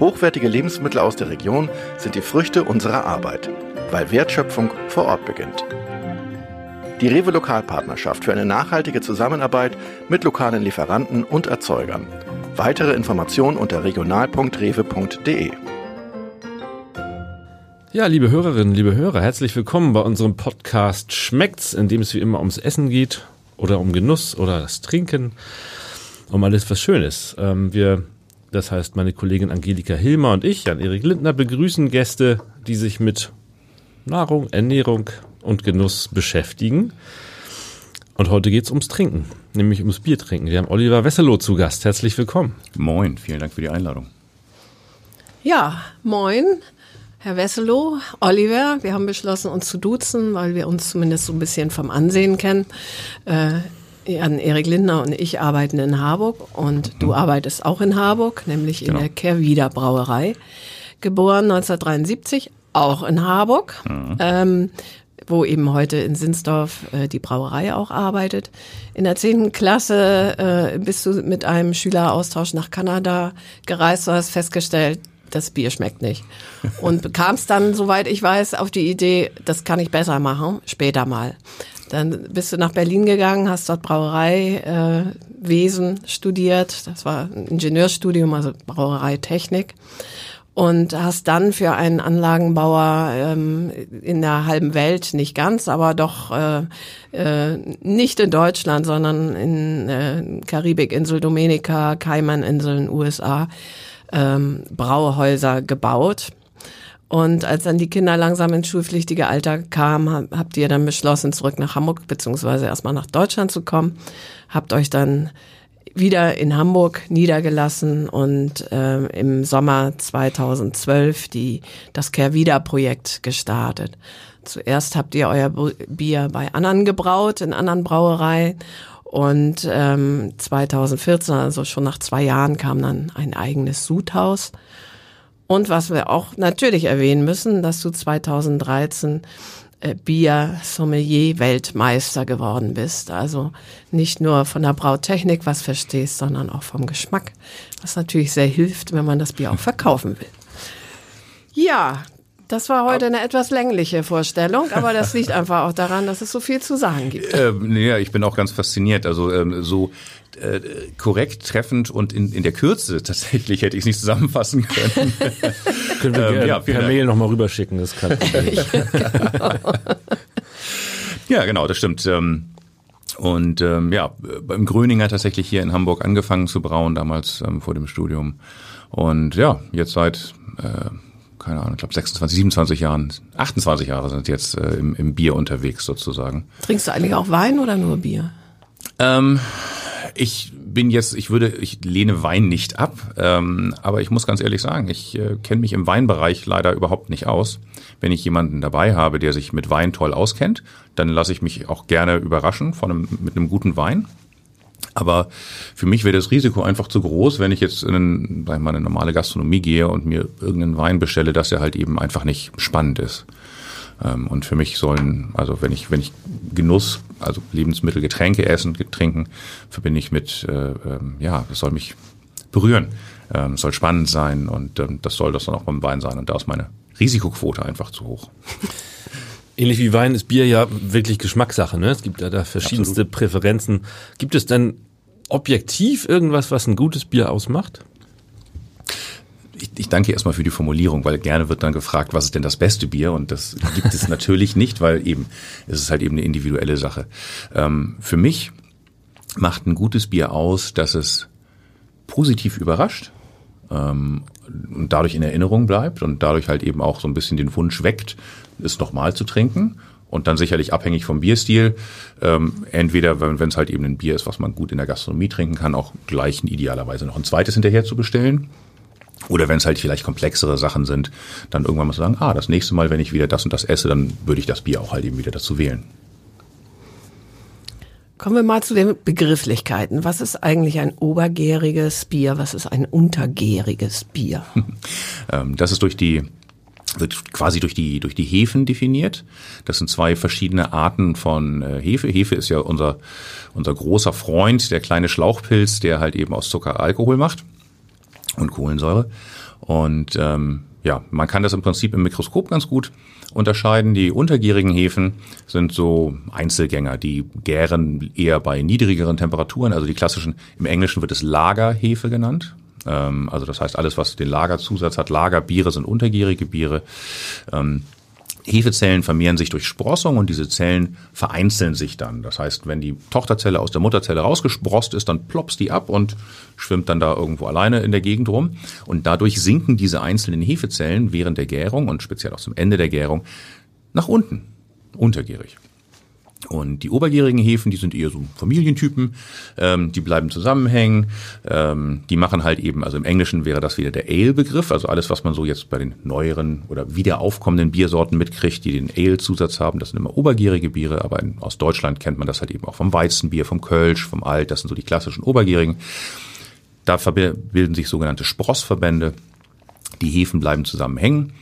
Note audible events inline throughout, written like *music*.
Hochwertige Lebensmittel aus der Region sind die Früchte unserer Arbeit, weil Wertschöpfung vor Ort beginnt. Die Rewe Lokalpartnerschaft für eine nachhaltige Zusammenarbeit mit lokalen Lieferanten und Erzeugern. Weitere Informationen unter regional.rewe.de. Ja, liebe Hörerinnen, liebe Hörer, herzlich willkommen bei unserem Podcast Schmeckt's, in dem es wie immer ums Essen geht oder um Genuss oder das Trinken, um alles was Schönes. Ähm, wir das heißt, meine Kollegin Angelika Hilmer und ich, Jan-Erik Lindner, begrüßen Gäste, die sich mit Nahrung, Ernährung und Genuss beschäftigen. Und heute geht es ums Trinken, nämlich ums Biertrinken. Wir haben Oliver Wesselow zu Gast. Herzlich willkommen. Moin, vielen Dank für die Einladung. Ja, moin, Herr Wesselow, Oliver. Wir haben beschlossen, uns zu duzen, weil wir uns zumindest so ein bisschen vom Ansehen kennen. Äh, Erik Lindner und ich arbeiten in Harburg und mhm. du arbeitest auch in Harburg, nämlich genau. in der Kerwider Brauerei. Geboren 1973, auch in Harburg, mhm. ähm, wo eben heute in Sinsdorf äh, die Brauerei auch arbeitet. In der zehnten Klasse äh, bist du mit einem Schüleraustausch nach Kanada gereist, du hast festgestellt, das Bier schmeckt nicht. Und kamst dann, soweit ich weiß, auf die Idee, das kann ich besser machen, später mal. Dann bist du nach Berlin gegangen, hast dort Brauereiwesen äh, studiert. Das war ein Ingenieurstudium, also Brauereitechnik. Und hast dann für einen Anlagenbauer ähm, in der halben Welt, nicht ganz, aber doch äh, äh, nicht in Deutschland, sondern in äh, Karibikinsel, Dominika, Kaimaninseln, USA, ähm, Brauhäuser gebaut und als dann die Kinder langsam ins schulpflichtige Alter kamen, habt ihr dann beschlossen, zurück nach Hamburg beziehungsweise erstmal nach Deutschland zu kommen. Habt euch dann wieder in Hamburg niedergelassen und äh, im Sommer 2012 die, das Kehrwieder-Projekt gestartet. Zuerst habt ihr euer Bier bei anderen gebraut, in anderen Brauereien. Und ähm, 2014, also schon nach zwei Jahren, kam dann ein eigenes Sudhaus. Und was wir auch natürlich erwähnen müssen, dass du 2013 äh, Bier Sommelier Weltmeister geworden bist. Also nicht nur von der Brautechnik was verstehst, sondern auch vom Geschmack, was natürlich sehr hilft, wenn man das Bier auch verkaufen will. Ja, das war heute eine etwas längliche Vorstellung, aber das liegt einfach auch daran, dass es so viel zu sagen gibt. Ähm, ja, ich bin auch ganz fasziniert. Also ähm, so äh, korrekt, treffend und in, in der Kürze tatsächlich hätte ich es nicht zusammenfassen können. *laughs* Können wir ähm, ja, per Mail nochmal rüberschicken, das kann *laughs* Ja, genau, das stimmt. Ähm, und ähm, ja, beim Gröninger tatsächlich hier in Hamburg angefangen zu brauen, damals ähm, vor dem Studium. Und ja, jetzt seit, äh, keine Ahnung, ich glaube 26, 27 Jahren, 28 Jahre sind jetzt äh, im, im Bier unterwegs sozusagen. Trinkst du eigentlich auch Wein oder nur Bier? Ähm, ich bin jetzt, ich würde, ich lehne Wein nicht ab, ähm, aber ich muss ganz ehrlich sagen, ich äh, kenne mich im Weinbereich leider überhaupt nicht aus. Wenn ich jemanden dabei habe, der sich mit Wein toll auskennt, dann lasse ich mich auch gerne überraschen von einem, mit einem guten Wein. Aber für mich wäre das Risiko einfach zu groß, wenn ich jetzt in einen, sag ich mal, eine normale Gastronomie gehe und mir irgendeinen Wein bestelle, dass er halt eben einfach nicht spannend ist. Ähm, und für mich sollen, also wenn ich, wenn ich Genuss, also Lebensmittel, Getränke essen, Getränken, verbinde ich mit, äh, ähm, ja, das soll mich berühren, ähm, soll spannend sein und ähm, das soll das dann auch beim Wein sein. Und da ist meine Risikoquote einfach zu hoch. *laughs* Ähnlich wie Wein ist Bier ja wirklich Geschmackssache. Ne? Es gibt ja da verschiedenste Absolut. Präferenzen. Gibt es denn objektiv irgendwas, was ein gutes Bier ausmacht? ich, ich danke erstmal für die Formulierung, weil gerne wird dann gefragt, was ist denn das beste Bier? Und das gibt es *laughs* natürlich nicht, weil eben es ist halt eben eine individuelle Sache. Ähm, für mich macht ein gutes Bier aus, dass es positiv überrascht ähm, und dadurch in Erinnerung bleibt und dadurch halt eben auch so ein bisschen den Wunsch weckt, es nochmal zu trinken. Und dann sicherlich abhängig vom Bierstil. Ähm, entweder, wenn es halt eben ein Bier ist, was man gut in der Gastronomie trinken kann, auch gleich idealerweise noch ein zweites hinterher zu bestellen Oder wenn es halt vielleicht komplexere Sachen sind, dann irgendwann muss man sagen, ah, das nächste Mal, wenn ich wieder das und das esse, dann würde ich das Bier auch halt eben wieder dazu wählen. Kommen wir mal zu den Begrifflichkeiten. Was ist eigentlich ein obergäriges Bier? Was ist ein untergäriges Bier? *laughs* Ähm, das ist durch die wird quasi durch die durch die Hefen definiert. Das sind zwei verschiedene Arten von äh, Hefe. Hefe ist ja unser unser großer Freund, der kleine Schlauchpilz, der halt eben aus Zucker Alkohol macht und Kohlensäure. Und ähm, ja, man kann das im Prinzip im Mikroskop ganz gut unterscheiden. Die untergärigen Hefen sind so Einzelgänger, die gären eher bei niedrigeren Temperaturen. Also die klassischen, im Englischen wird es Lagerhefe genannt. Ähm, also das heißt, alles, was den Lagerzusatz hat, Lagerbiere sind untergärige Biere. Ähm, Hefezellen vermehren sich durch Sprossung und diese Zellen vereinzeln sich dann. Das heißt, wenn die Tochterzelle aus der Mutterzelle rausgesprost ist, dann plops die ab und schwimmt dann da irgendwo alleine in der Gegend rum. Und dadurch sinken diese einzelnen Hefezellen während der Gärung und speziell auch zum Ende der Gärung nach unten, untergärig. Und die obergärigen Hefen, die sind eher so Familientypen, ähm, die bleiben zusammenhängen, ähm, die machen halt eben, also im Englischen wäre das wieder der Ale-Begriff, also alles, was man so jetzt bei den neueren oder wieder aufkommenden Biersorten mitkriegt, die den Ale-Zusatz haben, das sind immer obergärige Biere, aber in, aus Deutschland kennt man das halt eben auch vom Weizenbier, vom Kölsch, vom Alt, das sind so die klassischen obergärigen. Da bilden sich sogenannte Sprossverbände, die Hefen bleiben zusammenhängen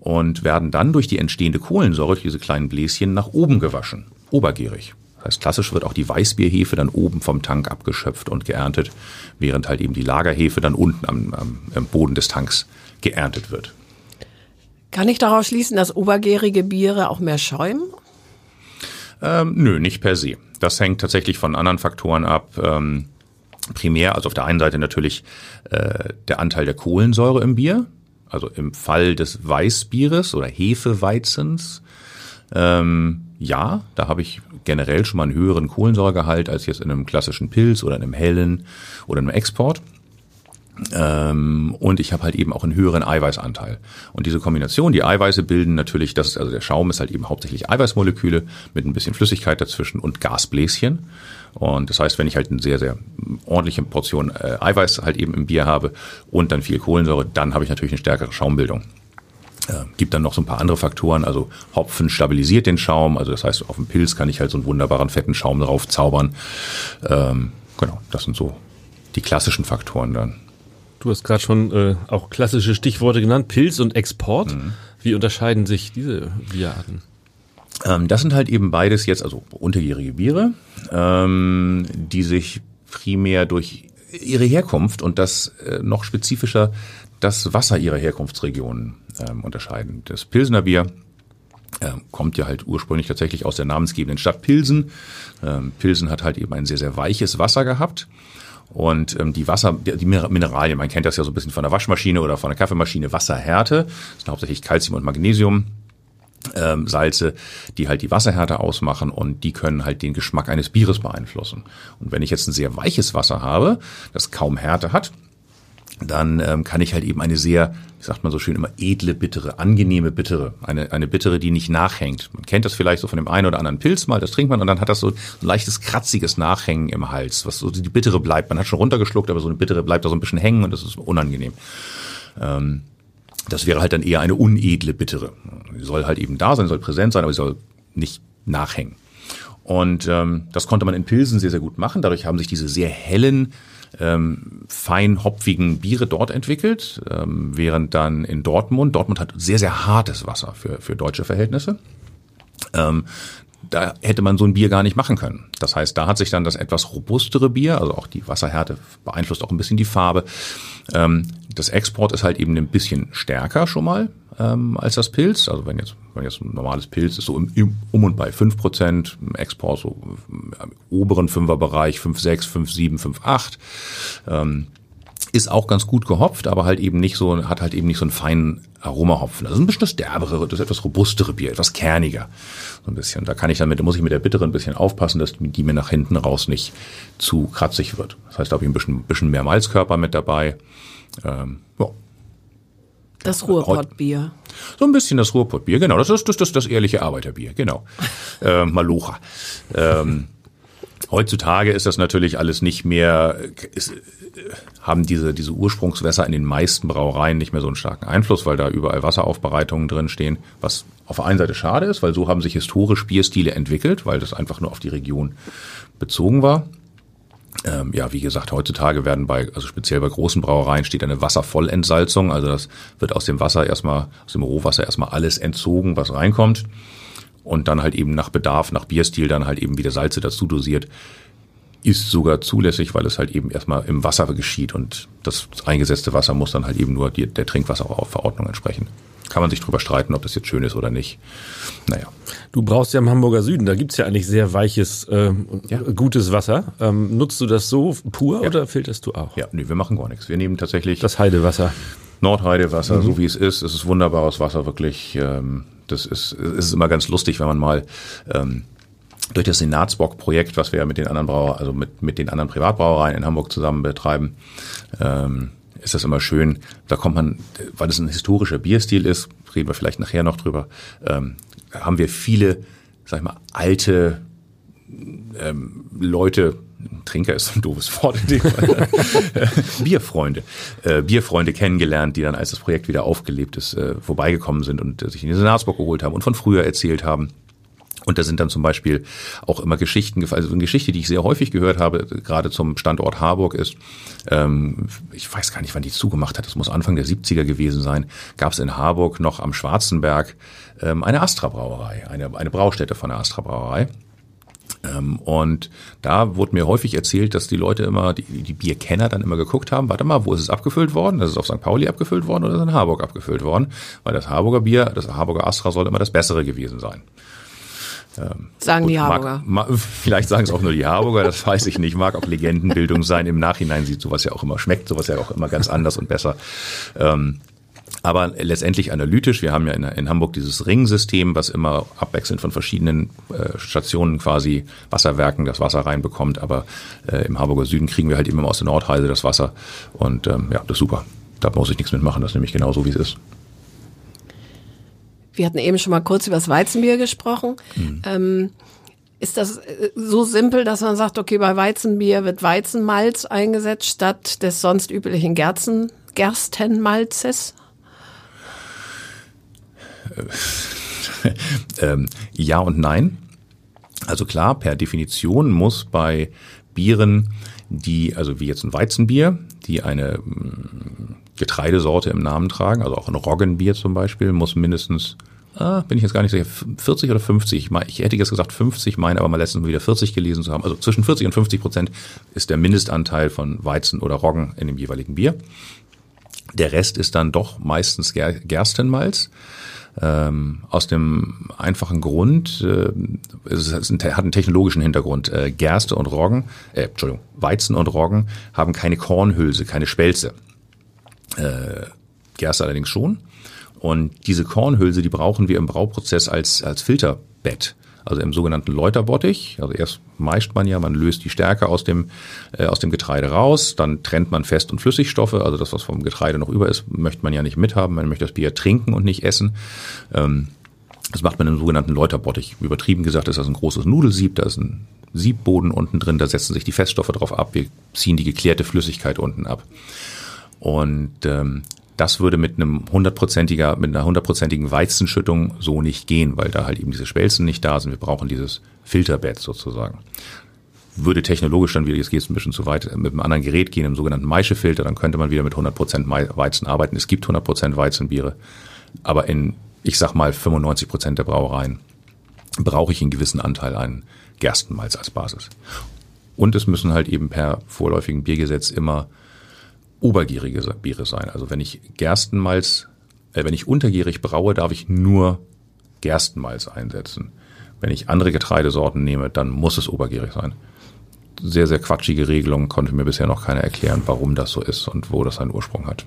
und werden dann durch die entstehende Kohlensäure, durch diese kleinen Bläschen, nach oben gewaschen obergärig. Das heißt, klassisch wird auch die Weißbierhefe dann oben vom Tank abgeschöpft und geerntet, während halt eben die Lagerhefe dann unten am, am, am Boden des Tanks geerntet wird. Kann ich daraus schließen, dass obergärige Biere auch mehr schäumen? Ähm, nö, nicht per se. Das hängt tatsächlich von anderen Faktoren ab. Ähm, primär, also auf der einen Seite natürlich äh, der Anteil der Kohlensäure im Bier. Also im Fall des Weißbieres oder Hefeweizens ähm, ja, da habe ich generell schon mal einen höheren Kohlensäuregehalt als jetzt in einem klassischen Pilz oder in einem hellen oder einem Export. Ähm, und ich habe halt eben auch einen höheren Eiweißanteil. Und diese Kombination, die Eiweiße bilden natürlich, das ist, also der Schaum ist halt eben hauptsächlich Eiweißmoleküle mit ein bisschen Flüssigkeit dazwischen und Gasbläschen. Und das heißt, wenn ich halt eine sehr, sehr ordentliche Portion äh, Eiweiß halt eben im Bier habe und dann viel Kohlensäure, dann habe ich natürlich eine stärkere Schaumbildung. Äh, gibt dann noch so ein paar andere Faktoren. Also Hopfen stabilisiert den Schaum. Also das heißt, auf dem Pilz kann ich halt so einen wunderbaren fetten Schaum drauf zaubern. Ähm, genau, das sind so die klassischen Faktoren dann. Du hast gerade schon äh, auch klassische Stichworte genannt, Pilz und Export. Mhm. Wie unterscheiden sich diese Bierarten? Ähm, das sind halt eben beides jetzt, also unterjährige Biere, ähm, die sich primär durch ihre Herkunft und das äh, noch spezifischer das Wasser ihrer Herkunftsregionen ähm, unterscheiden. Das Pilsener Bier äh, kommt ja halt ursprünglich tatsächlich aus der namensgebenden Stadt Pilsen. Ähm, Pilsen hat halt eben ein sehr, sehr weiches Wasser gehabt. Und ähm, die Wasser, die Mineralien, man kennt das ja so ein bisschen von der Waschmaschine oder von der Kaffeemaschine, Wasserhärte, das sind hauptsächlich Calcium und Magnesium. Ähm, Salze, die halt die Wasserhärte ausmachen und die können halt den Geschmack eines Bieres beeinflussen. Und wenn ich jetzt ein sehr weiches Wasser habe, das kaum Härte hat, dann ähm, kann ich halt eben eine sehr, wie sagt man so schön immer, edle Bittere, angenehme Bittere, eine, eine Bittere, die nicht nachhängt. Man kennt das vielleicht so von dem einen oder anderen Pilz mal, das trinkt man und dann hat das so ein leichtes, kratziges Nachhängen im Hals, was so die Bittere bleibt. Man hat schon runtergeschluckt, aber so eine Bittere bleibt da so ein bisschen hängen und das ist unangenehm. Ähm, das wäre halt dann eher eine unedle Bittere. Sie soll halt eben da sein, soll präsent sein, aber sie soll nicht nachhängen. Und ähm, das konnte man in Pilsen sehr, sehr gut machen. Dadurch haben sich diese sehr hellen, ähm, fein hopfigen Biere dort entwickelt, ähm, während dann in Dortmund, Dortmund hat sehr, sehr hartes Wasser für, für deutsche Verhältnisse. Ähm, da hätte man so ein Bier gar nicht machen können. Das heißt, da hat sich dann das etwas robustere Bier, also auch die Wasserhärte beeinflusst auch ein bisschen die Farbe. Ähm, das Export ist halt eben ein bisschen stärker schon mal ähm, als das Pilz. Also wenn jetzt, wenn jetzt ein normales Pilz ist so im, im, um und bei fünf Prozent, Export so im oberen Fünferbereich, fünf sechs, fünf sieben, fünf acht. Ähm, ist auch ganz gut gehopft, aber halt eben nicht so, hat halt eben nicht so einen feinen Aromahopfen. Ist ein bisschen das derbere, das etwas robustere Bier, etwas kerniger. So ein bisschen. Da kann ich damit, da muss ich mit der Bittere ein bisschen aufpassen, dass die mir nach hinten raus nicht zu kratzig wird. Das heißt, da habe ich ein bisschen, bisschen mehr Malzkörper mit dabei. Ähm. Das Ruhrpottbier. So ein bisschen das Ruhrpottbier, genau. Das ist das, das, das ehrliche Arbeiterbier, genau. *laughs* äh, Malocha. Ähm, Heutzutage ist das natürlich alles nicht mehr, ist, haben diese, diese Ursprungswässer in den meisten Brauereien nicht mehr so einen starken Einfluss, weil da überall Wasseraufbereitungen drin stehen, was auf der einen Seite schade ist, weil so haben sich historisch Bierstile entwickelt, weil das einfach nur auf die Region bezogen war. Ähm, ja, wie gesagt, heutzutage werden bei, also speziell bei großen Brauereien steht eine Wasservollentsalzung, also das wird aus dem Wasser erstmal, aus dem Rohwasser erstmal alles entzogen, was reinkommt. Und dann halt eben nach Bedarf, nach Bierstil dann halt eben wieder Salze dazu dosiert, ist sogar zulässig, weil es halt eben erstmal im Wasser geschieht. Und das eingesetzte Wasser muss dann halt eben nur die, der Trinkwasseraufverordnung entsprechen. Kann man sich drüber streiten, ob das jetzt schön ist oder nicht. Naja. Du brauchst ja im Hamburger Süden, da gibt's ja eigentlich sehr weiches, äh, ja. gutes Wasser. Ähm, nutzt du das so pur ja. oder filterst du auch? Ja, nee, wir machen gar nichts. Wir nehmen tatsächlich das Heidewasser. Nordheidewasser, mhm. so wie es ist. Es ist wunderbares Wasser, wirklich. Ähm, das ist, es ist immer ganz lustig, wenn man mal ähm, durch das Senatsbock-Projekt, was wir mit den anderen Brauer, also mit, mit den anderen Privatbrauereien in Hamburg zusammen betreiben, ähm, ist das immer schön. Da kommt man, weil es ein historischer Bierstil ist, reden wir vielleicht nachher noch drüber, ähm, haben wir viele, sag ich mal, alte ähm, Leute, Trinker ist ein doofes Wort *laughs* Bierfreunde, äh, Bierfreunde kennengelernt, die dann, als das Projekt wieder aufgelebt ist, äh, vorbeigekommen sind und äh, sich in den Senatsbock geholt haben und von früher erzählt haben. Und da sind dann zum Beispiel auch immer Geschichten, also eine Geschichte, die ich sehr häufig gehört habe, gerade zum Standort Harburg ist, ähm, ich weiß gar nicht, wann die zugemacht hat, das muss Anfang der 70er gewesen sein, gab es in Harburg noch am Schwarzenberg ähm, eine Astra-Brauerei, eine, eine Braustätte von der Astra-Brauerei. Ähm, und da wurde mir häufig erzählt, dass die Leute immer, die, die Bierkenner dann immer geguckt haben, warte mal, wo ist es abgefüllt worden? Das ist auf St. Pauli abgefüllt worden oder ist es in Harburg abgefüllt worden? Weil das Harburger Bier, das Harburger Astra soll immer das bessere gewesen sein. Ähm, sagen die Harburger. Mag, mag, vielleicht sagen es auch nur die Harburger, das weiß ich nicht. Mag auch Legendenbildung sein. Im Nachhinein sieht sowas ja auch immer, schmeckt sowas ja auch immer ganz anders und besser. Ähm, aber letztendlich analytisch, wir haben ja in, in, Hamburg dieses Ringsystem, was immer abwechselnd von verschiedenen äh, Stationen quasi Wasserwerken das Wasser reinbekommt. Aber äh, im Harburger Süden kriegen wir halt immer aus der Nordheide das Wasser. Und ähm, ja, das ist super. Da muss ich nichts mitmachen, das ist nämlich genau so, wie es ist. Wir hatten eben schon mal kurz über das Weizenbier gesprochen. Mhm. Ähm, ist das äh, so simpel, dass man sagt, okay, bei Weizenbier wird Weizenmalz eingesetzt statt des sonst üblichen Gerzen, Gerstenmalzes? *laughs* ähm, ja und nein. Also klar, per Definition muss bei Bieren, die, also wie jetzt ein Weizenbier, die eine mm, Getreidesorte im Namen tragen, also auch ein Roggenbier zum Beispiel, muss mindestens, ah, bin ich jetzt gar nicht sicher, 40 oder 50, ich hätte jetzt gesagt 50, meine aber mal letztens wieder 40 gelesen zu haben. Also zwischen 40 und 50 Prozent ist der Mindestanteil von Weizen oder Roggen in dem jeweiligen Bier. Der Rest ist dann doch meistens Gerstenmalz. Ähm, aus dem einfachen Grund, äh, es hat einen technologischen Hintergrund. Äh, Gerste und Roggen, äh, Entschuldigung, Weizen und Roggen haben keine Kornhülse, keine Spelze äh, Gerste allerdings schon. Und diese Kornhülse, die brauchen wir im Brauprozess als, als Filterbett. Also im sogenannten Läuterbottich. Also erst meischt man ja, man löst die Stärke aus dem, äh, aus dem Getreide raus, dann trennt man Fest- und Flüssigstoffe, also das, was vom Getreide noch über ist, möchte man ja nicht mithaben, man möchte das Bier trinken und nicht essen. Ähm, das macht man im sogenannten Läuterbottich. Übertrieben gesagt ist das ein großes Nudelsieb, da ist ein Siebboden unten drin, da setzen sich die Feststoffe drauf ab, wir ziehen die geklärte Flüssigkeit unten ab. Und ähm, das würde mit einem hundertprozentiger, mit einer hundertprozentigen Weizenschüttung so nicht gehen, weil da halt eben diese Spelzen nicht da sind. Wir brauchen dieses Filterbett sozusagen. Würde technologisch dann wieder, jetzt geht es ein bisschen zu weit, mit einem anderen Gerät gehen, im sogenannten Maischefilter, dann könnte man wieder mit 100% Weizen arbeiten. Es gibt 100% Weizenbiere, aber in, ich sag mal, 95% der Brauereien brauche ich einen gewissen Anteil an Gerstenmalz als Basis. Und es müssen halt eben per vorläufigen Biergesetz immer obergärige Biere sein. Also wenn ich Gerstenmalz, äh, wenn ich untergierig braue, darf ich nur Gerstenmalz einsetzen. Wenn ich andere Getreidesorten nehme, dann muss es obergierig sein. Sehr, sehr quatschige Regelung, konnte mir bisher noch keiner erklären, warum das so ist und wo das seinen Ursprung hat.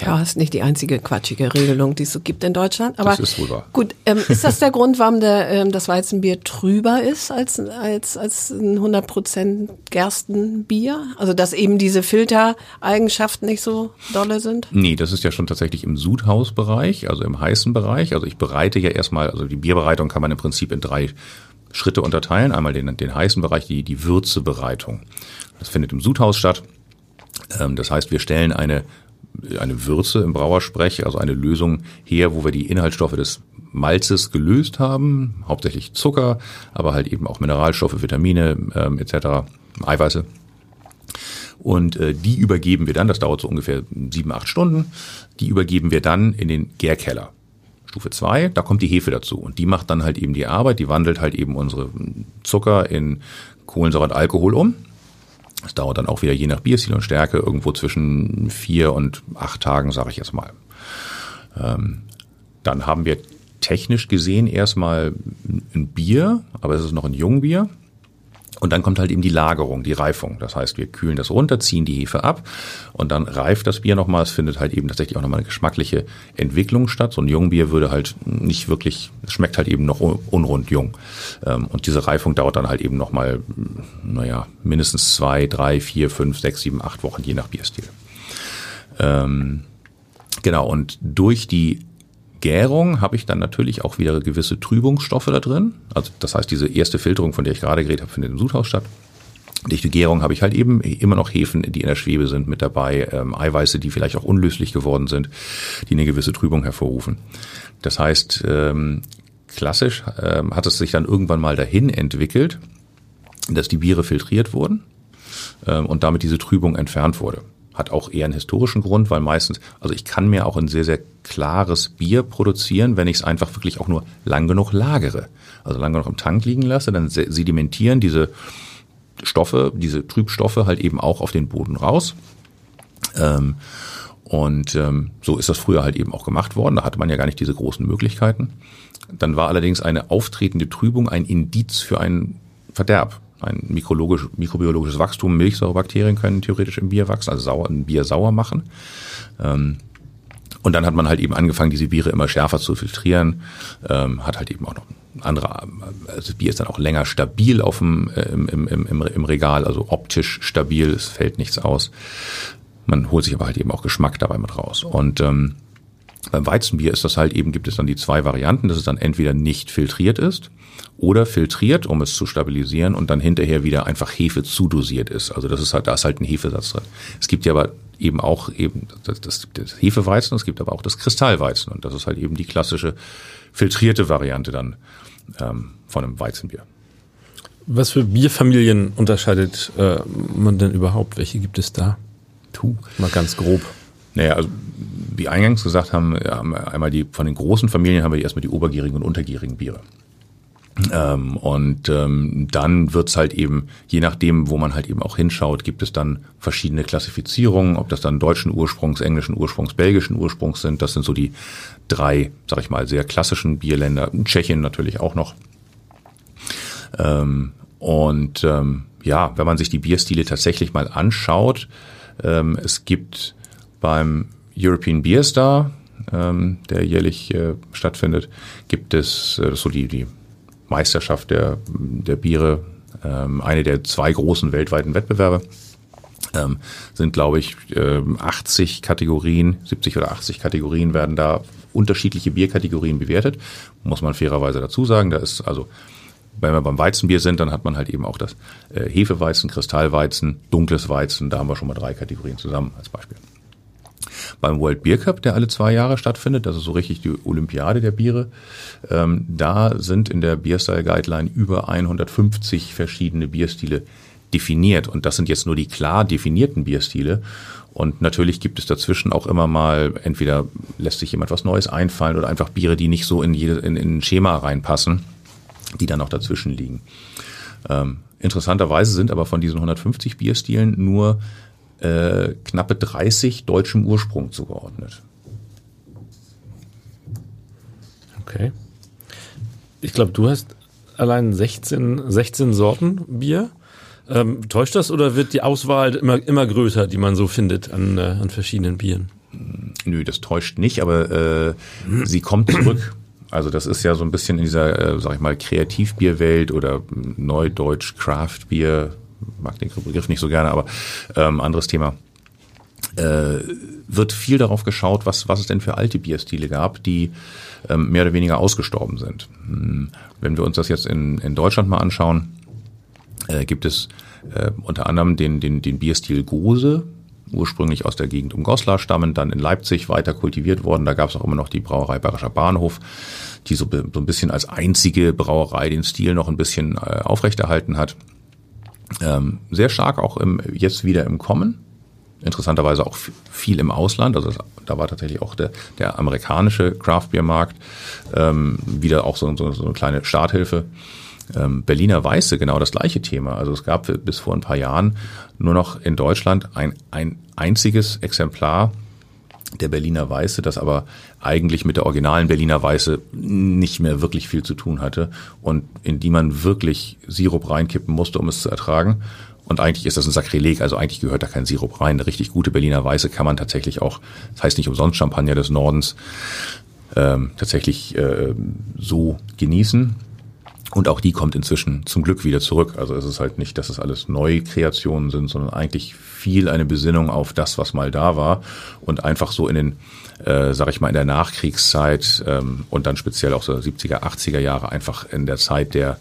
Ja, ist nicht die einzige quatschige Regelung, die es so gibt in Deutschland. Aber das ist wohl wahr. Gut, ähm, ist das der Grund, warum der, ähm, das Weizenbier trüber ist als, als, als ein 100% Gerstenbier? Also, dass eben diese Filtereigenschaften nicht so dolle sind? Nee, das ist ja schon tatsächlich im Sudhausbereich, also im heißen Bereich. Also ich bereite ja erstmal, also die Bierbereitung kann man im Prinzip in drei Schritte unterteilen. Einmal den, den heißen Bereich, die, die Würzebereitung. Das findet im Sudhaus statt. Ähm, das heißt, wir stellen eine, eine Würze im Brauersprech, also eine Lösung her, wo wir die Inhaltsstoffe des Malzes gelöst haben, hauptsächlich Zucker, aber halt eben auch Mineralstoffe, Vitamine ähm, etc., Eiweiße. Und äh, die übergeben wir dann, das dauert so ungefähr sieben, acht Stunden, die übergeben wir dann in den Gärkeller. Stufe zwei, da kommt die Hefe dazu und die macht dann halt eben die Arbeit, die wandelt halt eben unsere Zucker in Kohlensäure und Alkohol um. Das dauert dann auch wieder je nach Bierstil und Stärke irgendwo zwischen vier und acht Tagen, sage ich jetzt mal. Ähm, dann haben wir technisch gesehen erstmal ein Bier, aber es ist noch ein Jungbier. Und dann kommt halt eben die Lagerung, die Reifung. Das heißt, wir kühlen das runter, ziehen die Hefe ab und dann reift das Bier nochmal. Es findet halt eben tatsächlich auch nochmal eine geschmackliche Entwicklung statt. So ein Jungbier würde halt nicht wirklich, schmeckt halt eben noch unrund jung. Ähm, und diese Reifung dauert dann halt eben nochmal, naja, mindestens zwei, drei, vier, fünf, sechs, sieben, acht Wochen, je nach Bierstil. Ähm, genau, und durch die Gärung habe ich dann natürlich auch wieder gewisse Trübungsstoffe da drin. Also das heißt, diese erste Filterung, von der ich gerade geredet habe, findet im Sudhaus statt. Durch die Gärung habe ich halt eben immer noch Hefen, die in der Schwebe sind, mit dabei, ähm, Eiweiße, die vielleicht auch unlöslich geworden sind, die eine gewisse Trübung hervorrufen. Das heißt, ähm, klassisch ähm, hat es sich dann irgendwann mal dahin entwickelt, dass die Biere filtriert wurden ähm, und damit diese Trübung entfernt wurde hat auch eher einen historischen Grund, weil meistens, also ich kann mir auch ein sehr, sehr klares Bier produzieren, wenn ich es einfach wirklich auch nur lang genug lagere. Also lang genug im Tank liegen lasse, dann sedimentieren diese Stoffe, diese Trübstoffe halt eben auch auf den Boden raus. Ähm, und ähm, so ist das früher halt eben auch gemacht worden. Da hatte man ja gar nicht diese großen Möglichkeiten. Dann war allerdings eine auftretende Trübung ein Indiz für einen Verderb ein mikrologisch, mikrobiologisches Wachstum. Milchsäurebakterien können theoretisch im Bier wachsen, also sauer, ein Bier sauer machen. Ähm, und dann hat man halt eben angefangen, diese Biere immer schärfer zu filtrieren, ähm, hat halt eben auch noch andere, also das Bier ist dann auch länger stabil auf dem, äh, im, im, im, im Regal, also optisch stabil, es fällt nichts aus. Man holt sich aber halt eben auch Geschmack dabei mit raus. Und ähm, beim Weizenbier ist das halt eben, gibt es dann die zwei Varianten, dass es dann entweder nicht filtriert ist oder filtriert, um es zu stabilisieren und dann hinterher wieder einfach Hefe zudosiert ist. Also das ist halt, da ist halt ein Hefesatz drin. Es gibt ja aber eben auch eben das, das, das Hefeweizen, es gibt aber auch das Kristallweizen und das ist halt eben die klassische filtrierte Variante dann ähm, von einem Weizenbier. Was für Bierfamilien unterscheidet äh, man denn überhaupt? Welche gibt es da? Tu, mal ganz grob. Naja, also wie eingangs gesagt haben, haben einmal die von den großen Familien haben wir erstmal die obergierigen und untergierigen Biere. Ähm, und ähm, dann wird's halt eben, je nachdem, wo man halt eben auch hinschaut, gibt es dann verschiedene Klassifizierungen, ob das dann deutschen Ursprungs, englischen Ursprungs, belgischen Ursprungs sind. Das sind so die drei, sag ich mal, sehr klassischen Bierländer. Tschechien natürlich auch noch. Ähm, und ähm, ja, wenn man sich die Bierstile tatsächlich mal anschaut, ähm, es gibt beim European Beer Star, ähm, der jährlich äh, stattfindet, gibt es äh, so die, die Meisterschaft der, der Biere, ähm, eine der zwei großen weltweiten Wettbewerbe. Ähm, sind, glaube ich, äh, 80 Kategorien, 70 oder 80 Kategorien werden da unterschiedliche Bierkategorien bewertet. Muss man fairerweise dazu sagen. Da ist also, wenn wir beim Weizenbier sind, dann hat man halt eben auch das äh, Hefeweizen, Kristallweizen, dunkles Weizen. Da haben wir schon mal drei Kategorien zusammen als Beispiel beim World Beer Cup, der alle zwei Jahre stattfindet, das ist so richtig die Olympiade der Biere. Ähm, da sind in der Beerstyle Guideline über 150 verschiedene Bierstile definiert. Und das sind jetzt nur die klar definierten Bierstile. Und natürlich gibt es dazwischen auch immer mal, entweder lässt sich jemand was Neues einfallen oder einfach Biere, die nicht so in, jede, in, in ein Schema reinpassen, die dann auch dazwischen liegen. Ähm, interessanterweise sind aber von diesen 150 Bierstilen nur äh, knappe 30 deutschem Ursprung zugeordnet. Okay. Ich glaube, du hast allein 16, 16 Sorten Bier. Ähm, täuscht das oder wird die Auswahl immer, immer größer, die man so findet an, äh, an verschiedenen Bieren? Nö, das täuscht nicht, aber äh, sie kommt zurück. Also das ist ja so ein bisschen in dieser, äh, sag ich mal, Kreativbierwelt oder Neudeutsch Craftbier mag den Begriff nicht so gerne, aber ähm, anderes Thema. äh, wird viel darauf geschaut, was, was es denn für alte Bierstile gab, die ähm, mehr oder weniger ausgestorben sind. Hm, wenn wir uns das jetzt in, in Deutschland mal anschauen, äh, gibt es äh, unter anderem den, den, den Bierstil Gose, ursprünglich aus der Gegend um Goslar stammend, dann in Leipzig weiter kultiviert worden. Da gab es auch immer noch die Brauerei Bayerischer Bahnhof, die so, so ein bisschen als einzige Brauerei den Stil noch ein bisschen äh, aufrechterhalten hat. Ähm, sehr stark auch im, jetzt wieder im Kommen interessanterweise auch viel im Ausland. Also da war tatsächlich auch der, der amerikanische Craft Beer Markt ähm, wieder auch so, so, so eine kleine Starthilfe. Ähm, Berliner Weiße, genau das gleiche Thema. Also es gab bis vor ein paar Jahren nur noch in Deutschland ein, ein einziges Exemplar der Berliner Weiße, das aber eigentlich mit der originalen Berliner Weiße nicht mehr wirklich viel zu tun hatte und in die man wirklich Sirup reinkippen musste, um es zu ertragen. Und eigentlich ist das ein Sakrileg, also eigentlich gehört da kein Sirup rein. Eine richtig gute Berliner Weiße kann man tatsächlich auch, das heißt nicht umsonst Champagner des Nordens, ähm, tatsächlich äh, so genießen. Und auch die kommt inzwischen zum Glück wieder zurück. Also es ist halt nicht, dass es alles Neukreationen sind, sondern eigentlich viel eine Besinnung auf das, was mal da war und einfach so in den, äh, sag ich mal, in der Nachkriegszeit ähm, und dann speziell auch so 70er, 80er Jahre einfach in der Zeit der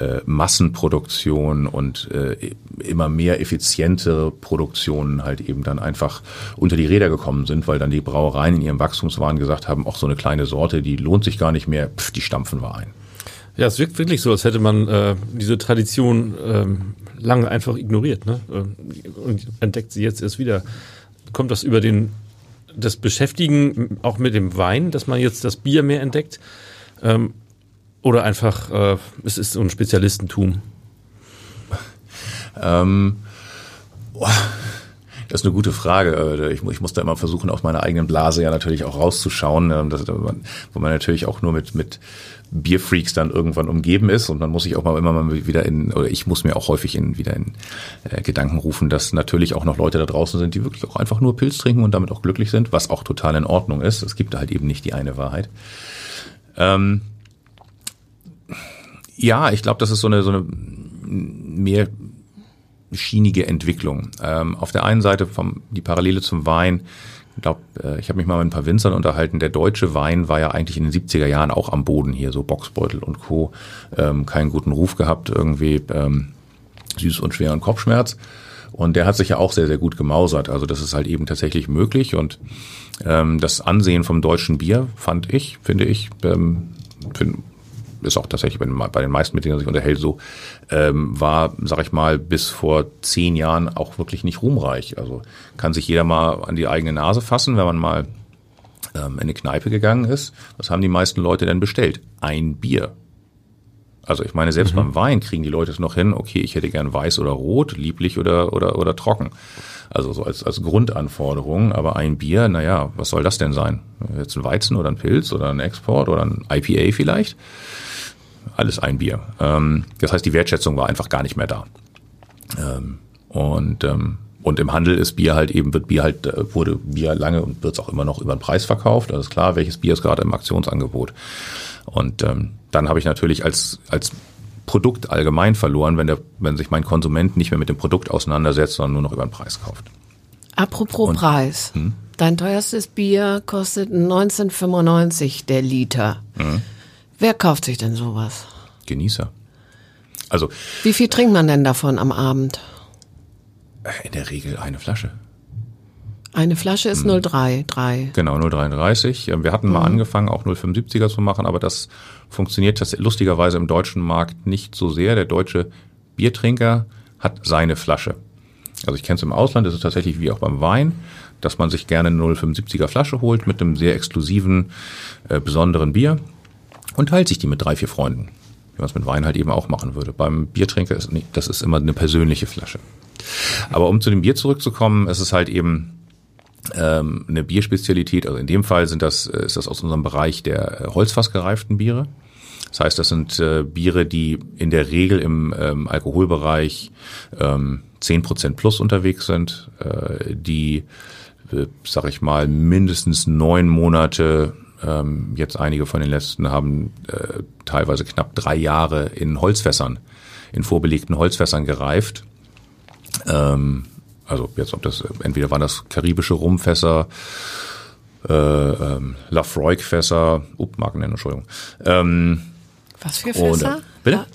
äh, Massenproduktion und äh, immer mehr effiziente Produktionen halt eben dann einfach unter die Räder gekommen sind, weil dann die Brauereien in ihrem Wachstumswahn gesagt haben, auch so eine kleine Sorte, die lohnt sich gar nicht mehr, pff, die stampfen wir ein. Ja, es wirkt wirklich so, als hätte man äh, diese Tradition ähm, lange einfach ignoriert ne? und entdeckt sie jetzt erst wieder. Kommt das über den das Beschäftigen auch mit dem Wein, dass man jetzt das Bier mehr entdeckt? Ähm, oder einfach, äh, es ist so ein Spezialistentum? *laughs* Ähm, oh, das ist eine gute Frage. Äh, ich, ich muss da immer versuchen, aus meiner eigenen Blase ja natürlich auch rauszuschauen, ähm, dass, wo man natürlich auch nur mit, mit Bierfreaks dann irgendwann umgeben ist und man muss sich auch mal immer mal wieder in, oder ich muss mir auch häufig in, wieder in äh, Gedanken rufen, dass natürlich auch noch Leute da draußen sind, die wirklich auch einfach nur Pilz trinken und damit auch glücklich sind, was auch total in Ordnung ist. Es gibt halt eben nicht die eine Wahrheit. Ähm, ja, ich glaube, das ist so eine, so eine mehr schienige Entwicklung. Ähm, auf der einen Seite vom, die Parallele zum Wein. Ich glaube, äh, ich habe mich mal mit ein paar Winzern unterhalten. Der deutsche Wein war ja eigentlich in den 70er Jahren auch am Boden hier, so Boxbeutel und Co. Ähm, keinen guten Ruf gehabt, irgendwie ähm, süß und schwer und Kopfschmerz. Und der hat sich ja auch sehr, sehr gut gemausert. Also das ist halt eben tatsächlich möglich. Und ähm, das Ansehen vom deutschen Bier fand ich, finde ich, ähm, find, ist auch tatsächlich bei, bei den meisten, mit denen er sich unterhält, so, ähm, war, sag ich mal, bis vor zehn Jahren auch wirklich nicht ruhmreich. Also kann sich jeder mal an die eigene Nase fassen, wenn man mal ähm, in eine Kneipe gegangen ist. Was haben die meisten Leute denn bestellt? Ein Bier. Also ich meine, selbst mhm. beim Wein kriegen die Leute es noch hin, okay, ich hätte gern weiß oder rot, lieblich oder, oder, oder trocken. Also so als, als Grundanforderung, aber ein Bier, naja, was soll das denn sein? Jetzt ein Weizen oder ein Pilz oder ein Export oder ein IPA vielleicht? Alles ein Bier. Ähm, das heißt, die Wertschätzung war einfach gar nicht mehr da. Ähm, und ähm, und im Handel ist Bier halt eben, wird Bier halt, äh, wurde Bier lange und wird es auch immer noch über den Preis verkauft. Also ist klar, welches Bier ist gerade im Aktionsangebot. Und ähm, dann habe ich natürlich als, als Produkt allgemein verloren, wenn, der, wenn sich mein Konsument nicht mehr mit dem Produkt auseinandersetzt, sondern nur noch über den Preis kauft. Apropos und, Preis. Hm? Dein teuerstes Bier kostet 1995 der Liter. Hm? Wer kauft sich denn sowas? Genießer. Also. Wie viel trinkt man denn davon am Abend? In der Regel eine Flasche. Eine Flasche ist hm. 03, 3. Genau, 033. Wir hatten mal mhm. angefangen, auch 075er zu machen, aber das funktioniert das lustigerweise im deutschen Markt nicht so sehr. Der deutsche Biertrinker hat seine Flasche. Also ich kenne es im Ausland, ist es tatsächlich wie auch beim Wein, dass man sich gerne eine 075er Flasche holt mit einem sehr exklusiven, äh, besonderen Bier und teilt sich die mit drei, vier Freunden. Wie man es mit Wein halt eben auch machen würde. Beim Biertrinker ist nicht, das ist immer eine persönliche Flasche. Aber um zu dem Bier zurückzukommen, ist es halt eben ähm, eine Bierspezialität. Also in dem Fall sind das, äh, ist das aus unserem Bereich der äh, holzfassgereiften Biere. Das heißt, das sind äh, Biere, die in der Regel im ähm, Alkoholbereich ähm, 10% plus unterwegs sind, äh, die, äh, sag ich mal, mindestens neun Monate ähm, jetzt einige von den letzten haben äh, teilweise knapp drei Jahre in Holzfässern, in vorbelegten Holzfässern gereift. Ähm, Also jetzt, ob das, entweder waren das karibische Rumfässer, äh, ähm, Lafroig-Fässer, up, Marken Entschuldigung. Ähm, was für Fässer? Und, bitte? La,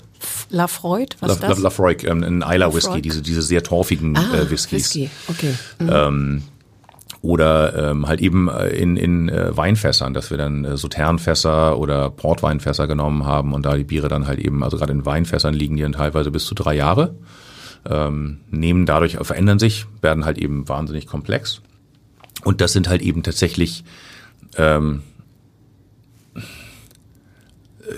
Lafroig, was La, das? La, Lafroig, ähm, ein Isla Whisky, diese, diese sehr torfigen ah, äh, Whiskys. Whisky, okay. Mhm. Ähm, oder ähm, halt eben äh, in, in äh, Weinfässern, dass wir dann äh, Sauternfässer oder Portweinfässer genommen haben und da die Biere dann halt eben, also gerade in Weinfässern liegen die dann teilweise bis zu drei Jahre, ähm, nehmen dadurch, verändern sich, werden halt eben wahnsinnig komplex. Und das sind halt eben tatsächlich, ähm,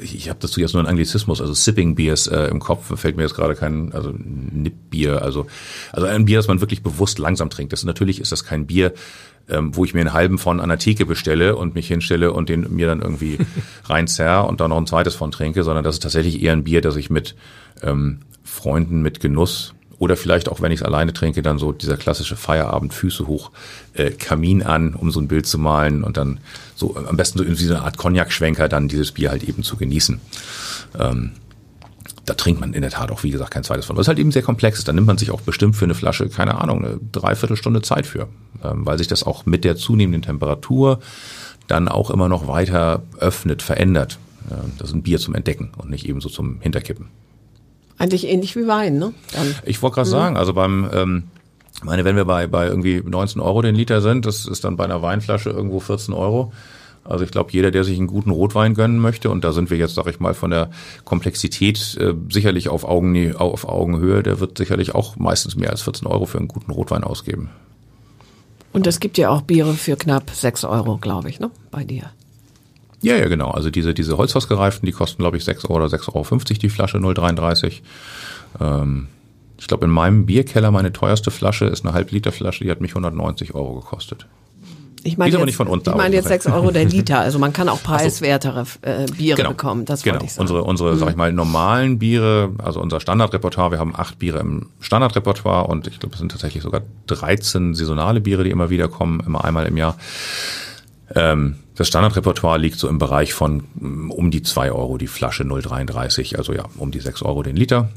ich habe dazu jetzt nur einen Anglizismus, also Sipping Beers äh, im Kopf, fällt mir jetzt gerade kein, also Nip-Bier, also, also ein Bier, das man wirklich bewusst langsam trinkt. Das, natürlich ist das kein Bier, ähm, wo ich mir einen halben von der Theke bestelle und mich hinstelle und den mir dann irgendwie *laughs* reinzerr und dann noch ein zweites von trinke, sondern das ist tatsächlich eher ein Bier, das ich mit ähm, Freunden mit Genuss oder vielleicht auch, wenn ich es alleine trinke, dann so dieser klassische Feierabend, Füße hoch, äh, Kamin an, um so ein Bild zu malen und dann so am besten so irgendwie so eine Art Cognac-Schwenker dann dieses Bier halt eben zu genießen. Ähm, da trinkt man in der Tat auch, wie gesagt, kein zweites von. Was halt eben sehr komplex ist. Da nimmt man sich auch bestimmt für eine Flasche, keine Ahnung, eine Dreiviertelstunde Zeit für, ähm, weil sich das auch mit der zunehmenden Temperatur dann auch immer noch weiter öffnet, verändert. Ähm, das ist ein Bier zum Entdecken und nicht eben so zum Hinterkippen. Eigentlich ähnlich wie Wein, ne? Dann. Ich wollte gerade sagen, also beim, ähm, meine, wenn wir bei, bei irgendwie 19 Euro den Liter sind, das ist dann bei einer Weinflasche irgendwo 14 Euro. Also ich glaube, jeder, der sich einen guten Rotwein gönnen möchte, und da sind wir jetzt, sag ich mal, von der Komplexität äh, sicherlich auf, Augen, auf Augenhöhe, der wird sicherlich auch meistens mehr als 14 Euro für einen guten Rotwein ausgeben. Und es gibt ja auch Biere für knapp 6 Euro, glaube ich, ne? Bei dir. Ja, ja, genau. Also diese, diese Holzfassgereiften, die kosten, glaube ich, 6 Euro oder 6,50 Euro die Flasche 0,33. Ähm, ich glaube, in meinem Bierkeller meine teuerste Flasche ist eine Halbliterflasche, die hat mich 190 Euro gekostet. Ich meine jetzt, nicht von uns, ich meine jetzt insofern. 6 Euro der Liter. Also man kann auch *laughs* preiswertere äh, Biere Genau. bekommen. Das genau. wollte ich sagen. Unsere, unsere, sag ich mal, normalen Biere, also unser Standardrepertoire, wir haben acht Biere im Standardrepertoire und ich glaube, es sind tatsächlich sogar 13 saisonale Biere, die immer wieder kommen, immer einmal im Jahr. Ähm, das Standardrepertoire liegt so im Bereich von mm, um die 2 Euro die Flasche 0,33, also ja, um die 6 Euro den Liter.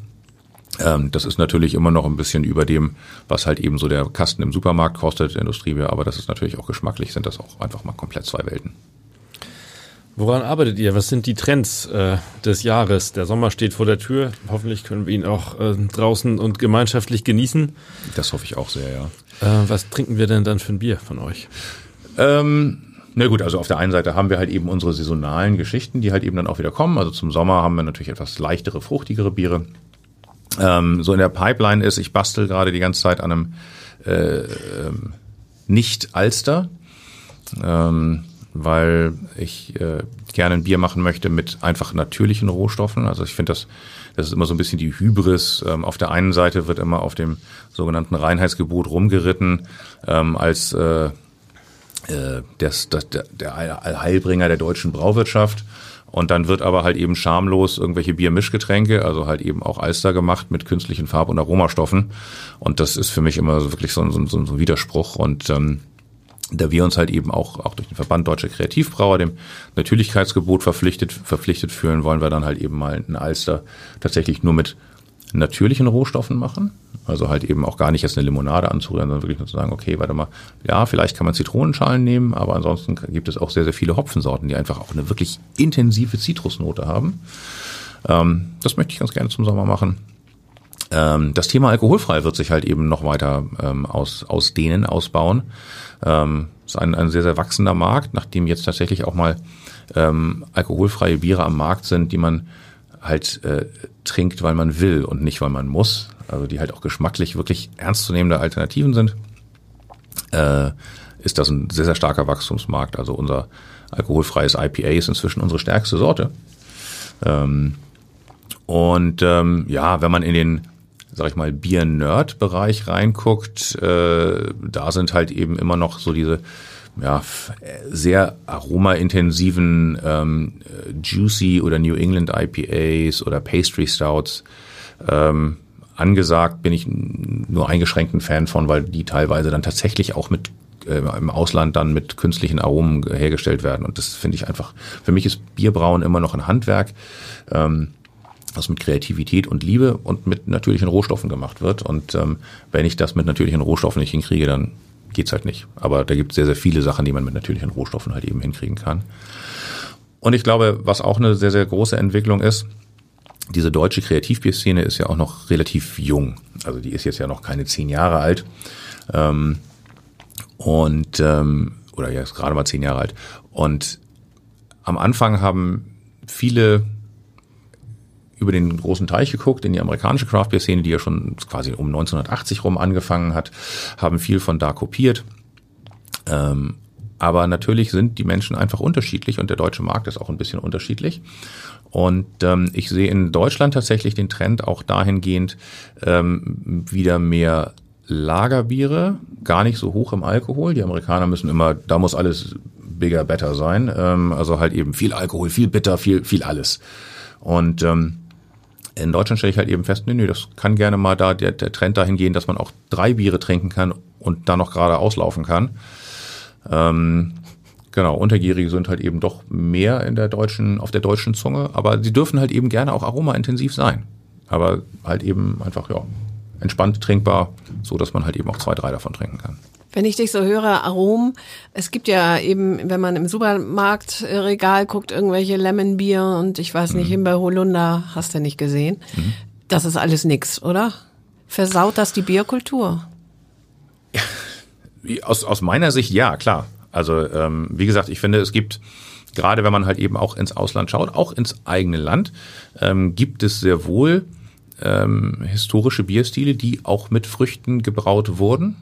Ähm, das ist natürlich immer noch ein bisschen über dem, was halt eben so der Kasten im Supermarkt kostet, Industriebier, aber das ist natürlich auch geschmacklich, sind das auch einfach mal komplett zwei Welten. Woran arbeitet ihr? Was sind die Trends äh, des Jahres? Der Sommer steht vor der Tür. Hoffentlich können wir ihn auch äh, draußen und gemeinschaftlich genießen. Das hoffe ich auch sehr, ja. Äh, was trinken wir denn dann für ein Bier von euch? Ähm, na gut, also auf der einen Seite haben wir halt eben unsere saisonalen Geschichten, die halt eben dann auch wieder kommen. Also zum Sommer haben wir natürlich etwas leichtere, fruchtigere Biere. Ähm, so in der Pipeline ist, ich bastel gerade die ganze Zeit an einem äh, ähm, Nicht-Alster, ähm, weil ich äh, gerne ein Bier machen möchte mit einfach natürlichen Rohstoffen. Also ich finde das, das ist immer so ein bisschen die Hybris. Ähm, auf der einen Seite wird immer auf dem sogenannten Reinheitsgebot rumgeritten, ähm, als äh, äh, das, das, der, der Allheilbringer der deutschen Brauwirtschaft. Und dann wird aber halt eben schamlos irgendwelche Biermischgetränke, also halt eben auch Alster gemacht mit künstlichen Farb- und Aromastoffen. Und das ist für mich immer so wirklich so ein, so ein, so ein Widerspruch. Und ähm, da wir uns halt eben auch, auch durch den Verband Deutscher Kreativbrauer dem Natürlichkeitsgebot verpflichtet, verpflichtet fühlen, wollen wir dann halt eben mal einen Alster tatsächlich nur mit natürlichen Rohstoffen machen. Also halt eben auch gar nicht jetzt eine Limonade anzurühren, sondern wirklich nur zu sagen, okay, warte mal, ja, vielleicht kann man Zitronenschalen nehmen, aber ansonsten gibt es auch sehr, sehr viele Hopfensorten, die einfach auch eine wirklich intensive Zitrusnote haben. Ähm, das möchte ich ganz gerne zum Sommer machen. Ähm, das Thema alkoholfrei wird sich halt eben noch weiter ähm, aus, ausdehnen, ausbauen. Ähm, ist ein, ein sehr, sehr wachsender Markt, nachdem jetzt tatsächlich auch mal ähm, alkoholfreie Biere am Markt sind, die man halt äh, trinkt, weil man will und nicht, weil man muss. Also die halt auch geschmacklich wirklich ernstzunehmende Alternativen sind. Äh, ist das ein sehr, sehr starker Wachstumsmarkt. Also unser alkoholfreies IPA ist inzwischen unsere stärkste Sorte. Ähm, und ähm, ja, wenn man in den, sag ich mal, Bier-Nerd-Bereich reinguckt, äh, da sind halt eben immer noch so diese ja, sehr aromaintensiven ähm, Juicy oder New England IPAs oder Pastry Stouts. Ähm, angesagt bin ich nur eingeschränkten Fan von, weil die teilweise dann tatsächlich auch mit äh, im Ausland dann mit künstlichen Aromen hergestellt werden. Und das finde ich einfach, für mich ist Bierbrauen immer noch ein Handwerk. Ähm, was mit Kreativität und Liebe und mit natürlichen Rohstoffen gemacht wird. Und ähm, wenn ich das mit natürlichen Rohstoffen nicht hinkriege, dann geht's halt nicht. Aber da gibt es sehr, sehr viele Sachen, die man mit natürlichen Rohstoffen halt eben hinkriegen kann. Und ich glaube, was auch eine sehr, sehr große Entwicklung ist, diese deutsche Kreativbierszene ist ja auch noch relativ jung. Also die ist jetzt ja noch keine zehn Jahre alt. Ähm, und ähm, oder ja, ist gerade mal zehn Jahre alt. Und am Anfang haben viele über den großen Teich geguckt in die amerikanische Craft Beer Szene, die ja schon quasi um 1980 rum angefangen hat, haben viel von da kopiert. Ähm, aber natürlich sind die Menschen einfach unterschiedlich und der deutsche Markt ist auch ein bisschen unterschiedlich. Und ähm, ich sehe in Deutschland tatsächlich den Trend auch dahingehend ähm, wieder mehr Lagerbiere, gar nicht so hoch im Alkohol. Die Amerikaner müssen immer, da muss alles bigger, better sein. Ähm, also halt eben viel Alkohol, viel bitter, viel, viel alles. Und ähm, in Deutschland stelle ich halt eben fest, nee, nee, das kann gerne mal da der, der Trend dahin gehen, dass man auch drei Biere trinken kann und dann noch gerade auslaufen kann. Ähm, genau, Untergärige sind halt eben doch mehr in der deutschen, auf der deutschen Zunge, aber sie dürfen halt eben gerne auch aromaintensiv sein. Aber halt eben einfach, ja, entspannt trinkbar, so dass man halt eben auch zwei, drei davon trinken kann. Wenn ich dich so höre, Aromen, es gibt ja eben, wenn man im Supermarktregal guckt, irgendwelche Lemon Beer und ich weiß nicht, mhm. bei Holunder hast du nicht gesehen. Mhm. Das ist alles nix, oder? Versaut das die Bierkultur? *laughs* Aus, aus meiner Sicht ja, klar. Also ähm, wie gesagt, ich finde, es gibt gerade wenn man halt eben auch ins Ausland schaut, auch ins eigene Land, ähm, gibt es sehr wohl ähm, historische Bierstile, die auch mit Früchten gebraut wurden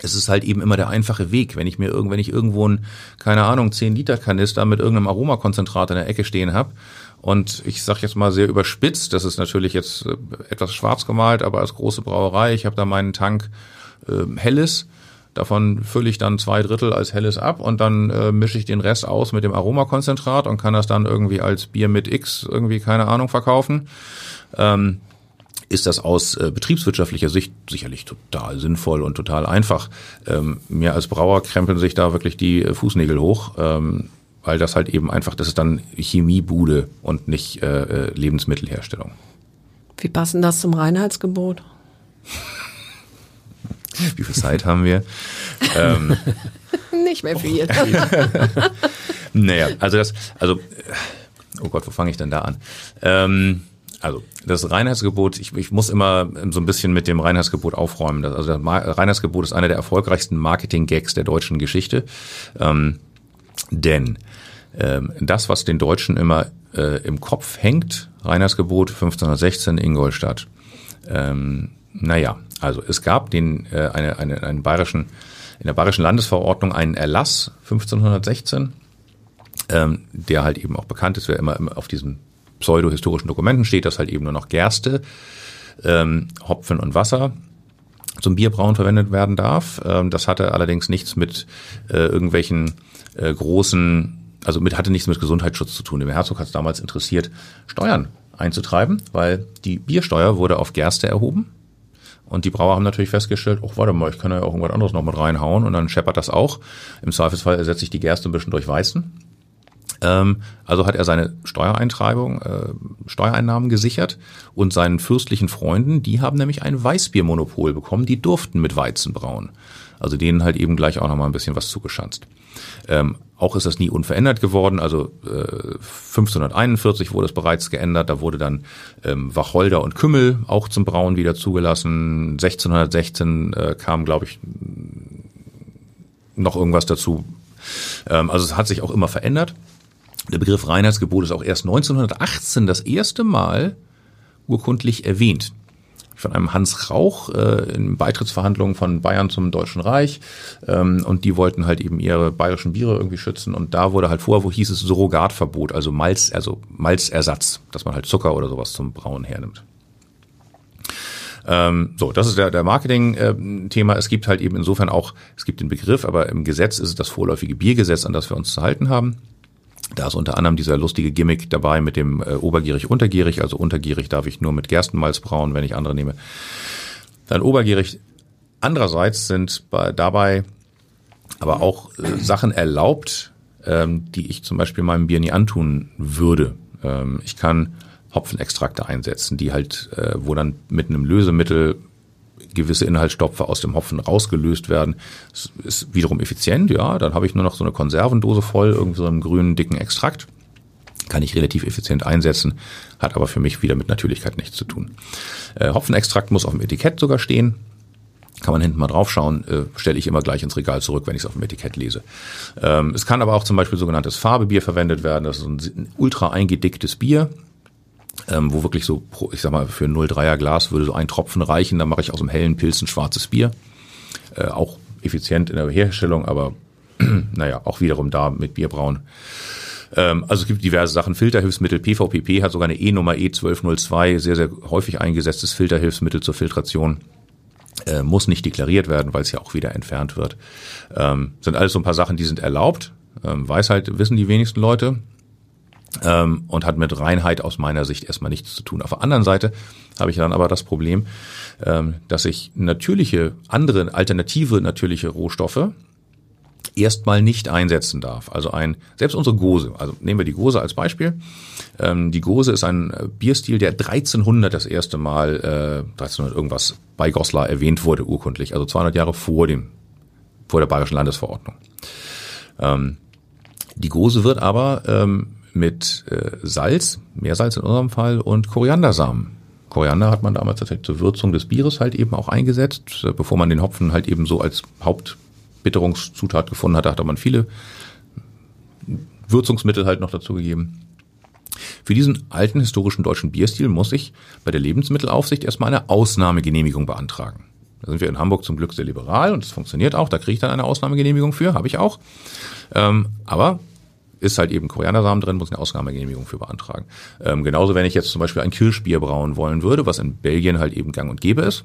es ist halt eben immer der einfache Weg. Wenn ich mir irgend, wenn ich irgendwo ein, keine Ahnung, 10 Liter Kanister mit irgendeinem Aromakonzentrat in der Ecke stehen habe und ich sage jetzt mal sehr überspitzt, das ist natürlich jetzt äh, etwas schwarz gemalt, aber als große Brauerei, ich habe da meinen Tank äh, Helles, davon fülle ich dann zwei Drittel als Helles ab und dann äh, mische ich den Rest aus mit dem Aromakonzentrat und kann das dann irgendwie als Bier mit X irgendwie, keine Ahnung, verkaufen. Ähm, ist das aus äh, betriebswirtschaftlicher Sicht sicherlich total sinnvoll und total einfach. Ähm, mir als Brauer krempeln sich da wirklich die äh, Fußnägel hoch, ähm, weil das halt eben einfach, das ist dann Chemiebude und nicht äh, äh Lebensmittelherstellung. Wie passen das zum Reinheitsgebot? *laughs* Wie viel Zeit haben wir? ähm, *laughs* nicht mehr viel. *laughs* naja, also das, also, oh Gott, wo fange ich denn da an? Ähm, also das Reinheitsgebot, ich, ich muss immer so ein bisschen mit dem Reinheitsgebot aufräumen. Also das Reinheitsgebot ist einer der erfolgreichsten Marketing-Gags der deutschen Geschichte. Ähm, denn ähm, das, was den Deutschen immer äh, im Kopf hängt, Reinheitsgebot 1516 Ingolstadt. Ähm, naja, also es gab den äh, eine, eine, einen bayerischen in der bayerischen Landesverordnung einen Erlass 1516, ähm, der halt eben auch bekannt ist, wer immer, immer auf diesem pseudohistorischen Dokumenten steht, dass halt eben nur noch Gerste, ähm, Hopfen und Wasser zum Bierbrauen verwendet werden darf. Ähm, das hatte allerdings nichts mit äh, irgendwelchen äh, großen, also mit hatte nichts mit Gesundheitsschutz zu tun. Dem Herzog hat es damals interessiert, Steuern einzutreiben, weil die Biersteuer wurde auf Gerste erhoben. Und die Brauer haben natürlich festgestellt, oh, warte mal, ich kann ja auch irgendwas anderes noch mit reinhauen und dann scheppert das auch. Im Zweifelsfall ersetze ich die Gerste ein bisschen durch Weizen. Ähm, also hat er seine Steuereintreibung, äh, Steuereinnahmen gesichert und seinen fürstlichen Freunden, die haben nämlich ein Weißbiermonopol bekommen, die durften mit Weizen brauen. Also denen halt eben gleich auch nochmal ein bisschen was zugeschanzt. Ähm, auch ist das nie unverändert geworden. Also äh, 1541 wurde es bereits geändert. Da wurde dann ähm, Wacholder und Kümmel auch zum Brauen wieder zugelassen. 1616 äh, kam, glaube ich, noch irgendwas dazu. Ähm, also es hat sich auch immer verändert. Der Begriff Reinheitsgebot ist auch erst 1918 das erste Mal urkundlich erwähnt. Von einem Hans Rauch äh, in Beitrittsverhandlungen von Bayern zum Deutschen Reich. Ähm, und die wollten halt eben ihre bayerischen Biere irgendwie schützen. Und da wurde halt vor, wo hieß es Surrogatverbot, also Malz, also Malzersatz, dass man halt Zucker oder sowas zum Brauen hernimmt. Ähm, so, das ist der, der Marketing-Thema. es gibt halt eben insofern auch, es gibt den Begriff, aber im Gesetz ist es das vorläufige Biergesetz, an das wir uns zu halten haben. Da ist unter anderem dieser lustige Gimmick dabei mit dem äh, obergierig, untergierig. Also untergierig darf ich nur mit Gerstenmalz brauen, wenn ich andere nehme. Dann obergierig. Andererseits sind bei, dabei aber auch äh, Sachen erlaubt, ähm, die ich zum Beispiel meinem Bier nie antun würde. Ähm, ich kann Hopfenextrakte einsetzen, die halt, äh, wo dann mit einem Lösemittel gewisse Inhaltsstoffe aus dem Hopfen rausgelöst werden. Das ist wiederum effizient, ja. Dann habe ich nur noch so eine Konservendose voll, irgendwie so einem grünen, dicken Extrakt. Kann ich relativ effizient einsetzen, hat aber für mich wieder mit Natürlichkeit nichts zu tun. Äh, Hopfenextrakt muss auf dem Etikett sogar stehen. Kann man hinten mal draufschauen, äh, stelle ich immer gleich ins Regal zurück, wenn ich es auf dem Etikett lese. Ähm, es kann aber auch zum Beispiel sogenanntes Farbebier verwendet werden. Das ist ein, ein ultra eingedicktes Bier ähm, wo wirklich so, ich sag mal, für ein 0,3er Glas würde so ein Tropfen reichen, dann mache ich aus dem hellen Pilz ein schwarzes Bier. Äh, auch effizient in der Herstellung, aber *clears throat* naja, auch wiederum da mit Bierbrauen. Ähm, also es gibt diverse Sachen. Filterhilfsmittel, PVPP hat sogar eine E-Nummer E1202, sehr, sehr häufig eingesetztes Filterhilfsmittel zur Filtration. Äh, muss nicht deklariert werden, weil es ja auch wieder entfernt wird. Ähm, sind alles so ein paar Sachen, die sind erlaubt. Ähm, weiß halt, wissen die wenigsten Leute ähm, und hat mit Reinheit aus meiner Sicht erstmal nichts zu tun. Auf der anderen Seite habe ich dann aber das Problem, ähm, dass ich natürliche, andere, alternative natürliche Rohstoffe erstmal nicht einsetzen darf. Also ein, selbst unsere Gose, also nehmen wir die Gose als Beispiel. Ähm, die Gose ist ein äh, Bierstil, der 1300 das erste Mal, äh, 1300 irgendwas bei Goslar erwähnt wurde urkundlich, also 200 Jahre vor dem, vor der Bayerischen Landesverordnung. Ähm, die Gose wird aber ähm, mit äh, Salz, Meersalz in unserem Fall, und Koriandersamen. Koriander hat man damals tatsächlich zur Würzung des Bieres halt eben auch eingesetzt. Äh, bevor man den Hopfen halt eben so als Hauptbitterungszutat gefunden hatte, hatte man viele Würzungsmittel halt noch dazu gegeben. Für diesen alten historischen deutschen Bierstil muss ich bei der Lebensmittelaufsicht erstmal eine Ausnahmegenehmigung beantragen. Da sind wir in Hamburg zum Glück sehr liberal und es funktioniert auch. Da kriege ich dann eine Ausnahmegenehmigung für, habe ich auch. Ähm, aber ist halt eben Koriandersamen drin, muss eine Ausnahmegenehmigung für beantragen. Ähm, genauso, wenn ich jetzt zum Beispiel ein Kirschbier brauen wollen würde, was in Belgien halt eben gang und gäbe ist.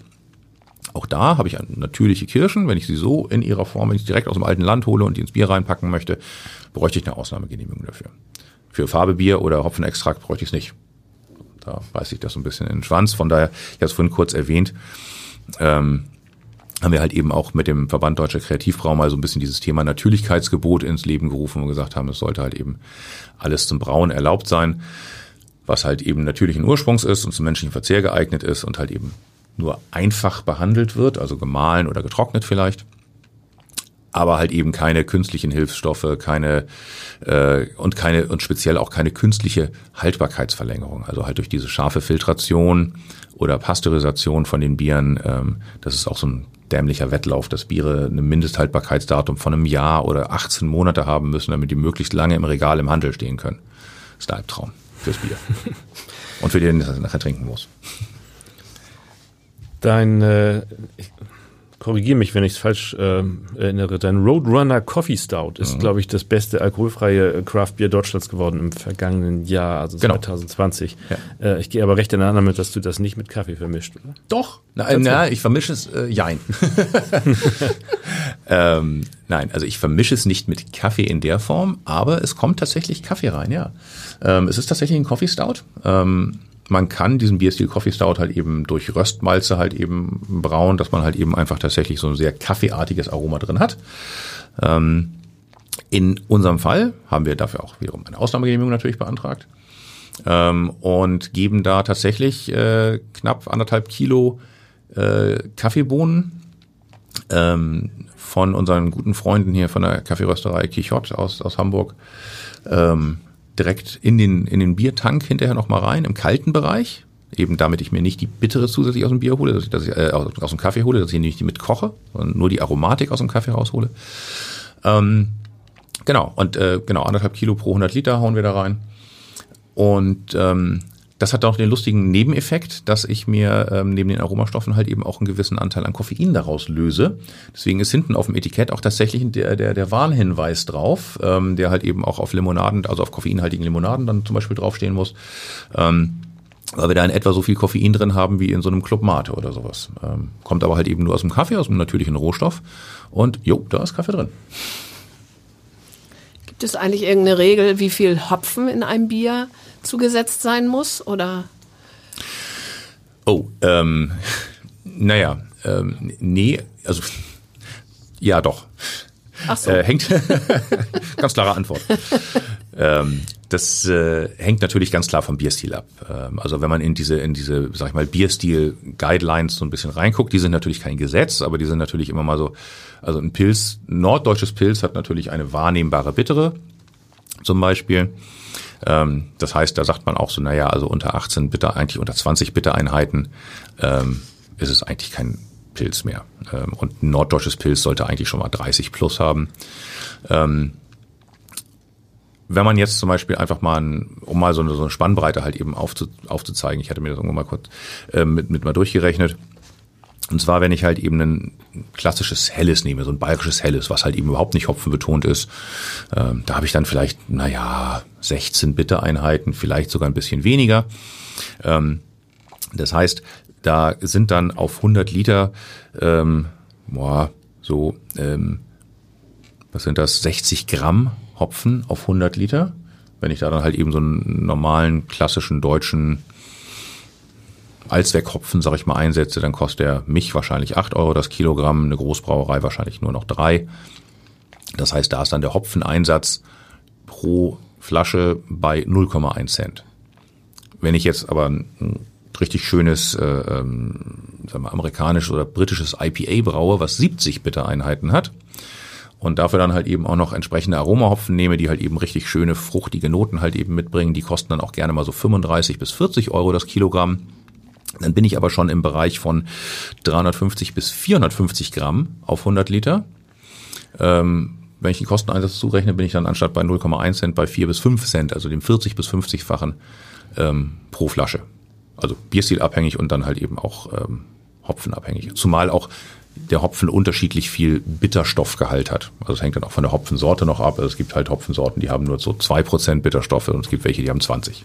Auch da habe ich natürliche Kirschen. Wenn ich sie so in ihrer Form, wenn ich sie direkt aus dem alten Land hole und die ins Bier reinpacken möchte, bräuchte ich eine Ausnahmegenehmigung dafür. Für Farbebier oder Hopfenextrakt bräuchte ich es nicht. Da beißt sich das so ein bisschen in den Schwanz. Von daher, ich habe es vorhin kurz erwähnt, ähm, haben wir halt eben auch mit dem Verband Deutscher Kreativbrau mal so ein bisschen dieses Thema Natürlichkeitsgebot ins Leben gerufen und gesagt haben, es sollte halt eben alles zum Brauen erlaubt sein, was halt eben natürlichen Ursprungs ist und zum menschlichen Verzehr geeignet ist und halt eben nur einfach behandelt wird, also gemahlen oder getrocknet vielleicht aber halt eben keine künstlichen Hilfsstoffe, keine äh, und keine und speziell auch keine künstliche Haltbarkeitsverlängerung. Also halt durch diese scharfe Filtration oder Pasteurisation von den Bieren, ähm, das ist auch so ein dämlicher Wettlauf, dass Biere ein Mindesthaltbarkeitsdatum von einem Jahr oder 18 Monate haben müssen, damit die möglichst lange im Regal im Handel stehen können. Das ist ein Albtraum fürs Bier. *laughs* Und für den, der das nachher trinken muss. Dein, äh, korrigiere mich, wenn ich es falsch äh, erinnere, dein Roadrunner Coffee Stout ist, mhm. glaube ich, das beste alkoholfreie äh, Craft Beer Deutschlands geworden im vergangenen Jahr, also genau. 2020. Ja. Äh, ich gehe aber recht ineinander mit, dass du das nicht mit Kaffee vermischt, oder? Doch. Na, äh, na ich vermische es, äh, jein. *laughs* ähm, nein, also ich vermische es nicht mit Kaffee in der Form, aber es kommt tatsächlich Kaffee rein, ja. Ähm, es ist tatsächlich ein Coffee Stout. Ähm, man kann diesen Bierstil Coffee Stout halt eben durch Röstmalze halt eben brauen, dass man halt eben einfach tatsächlich so ein sehr kaffeeartiges Aroma drin hat. Ähm, in unserem Fall haben wir dafür auch wiederum eine Ausnahmegenehmigung natürlich beantragt ähm, und geben da tatsächlich äh, knapp anderthalb Kilo äh, Kaffeebohnen ähm, von unseren guten Freunden hier von der Kaffeerösterei Kichot aus, aus Hamburg ähm, direkt in den, in den Biertank hinterher nochmal rein, im kalten Bereich. Eben damit ich mir nicht die bittere zusätzlich aus dem Bier hole, dass ich, dass ich äh, aus, dem Kaffee hole, dass ich nicht die mit koche, sondern nur die Aromatik aus dem Kaffee raushole. Ähm, genau, und äh, genau, anderthalb Kilo pro 100 Liter hauen wir da rein. Und ähm, das hat auch den lustigen Nebeneffekt, dass ich mir ähm, neben den Aromastoffen halt eben auch einen gewissen Anteil an Koffein daraus löse. Deswegen ist hinten auf dem Etikett auch tatsächlich der, der, der Warnhinweis drauf, ähm, der halt eben auch auf Limonaden, also auf koffeinhaltigen Limonaden dann zum Beispiel draufstehen muss. Ähm, weil wir da in etwa so viel Koffein drin haben wie in so einem Club Mate oder sowas. Ähm, kommt aber halt eben nur aus dem Kaffee, aus einem natürlichen Rohstoff. Und jo, da ist Kaffee drin. Gibt es eigentlich irgendeine Regel, wie viel Hopfen in einem Bier zugesetzt sein muss? Oder? Oh, ähm, naja, ähm, nee, also ja doch. Ach so. Äh, hängt, *laughs* ganz klare Antwort. ähm, Das äh, hängt natürlich ganz klar vom Bierstil ab. Ähm, also wenn man in diese, in diese, sag ich mal, Bierstil-Guidelines so ein bisschen reinguckt, die sind natürlich kein Gesetz, aber die sind natürlich immer mal so, also ein Pilz, ein norddeutsches Pilz hat natürlich eine wahrnehmbare Bittere, zum Beispiel. Ähm, das heißt, da sagt man auch so, naja, also unter 18 Bitter, eigentlich unter 20 Bittereinheiten ähm, ist es eigentlich kein Pilz mehr. Ähm, und ein norddeutsches Pilz sollte eigentlich schon mal 30 plus haben. Ähm, wenn man jetzt zum Beispiel einfach mal, ein, um mal so eine, so eine Spannbreite halt eben aufzu, aufzuzeigen, ich hatte mir das irgendwann mal kurz äh, mit, mit mal durchgerechnet. Und zwar, wenn ich halt eben ein klassisches Helles nehme, so ein bayerisches Helles, was halt eben überhaupt nicht hopfenbetont ist, ähm, da habe ich dann vielleicht, naja, 16 Bittereinheiten, vielleicht sogar ein bisschen weniger. Ähm, das heißt, da sind dann auf 100 Liter, ähm, boah, so, ähm, was sind das, 60 Gramm Hopfen auf 100 Liter. Wenn ich da dann halt eben so einen normalen, klassischen deutschen Allzweckhopfen, sag ich mal, einsetze, dann kostet der mich wahrscheinlich 8 Euro das Kilogramm, eine Großbrauerei wahrscheinlich nur noch 3. Das heißt, da ist dann der Hopfeneinsatz pro Flasche bei 0,1 Cent. Wenn ich jetzt aber ein richtig schönes äh, ähm, sagen wir, amerikanisches oder britisches IPA braue, was 70 Bittereinheiten hat, und dafür dann halt eben auch noch entsprechende Aromahopfen nehme, die halt eben richtig schöne fruchtige Noten halt eben mitbringen. Die kosten dann auch gerne mal so 35 bis 40 Euro das Kilogramm. Dann bin ich aber schon im Bereich von 350 bis 450 Gramm auf 100 Liter. Ähm, wenn ich den Kosteneinsatz zurechne, bin ich dann anstatt bei 0,1 Cent bei 4 bis 5 Cent, also dem 40 bis 50-fachen ähm, pro Flasche. Also Bierstilabhängig und dann halt eben auch ähm, hopfenabhängig. Zumal auch der Hopfen unterschiedlich viel Bitterstoffgehalt hat. Also es hängt dann auch von der Hopfensorte noch ab. Also es gibt halt Hopfensorten, die haben nur so zwei Prozent Bitterstoffe und es gibt welche, die haben 20.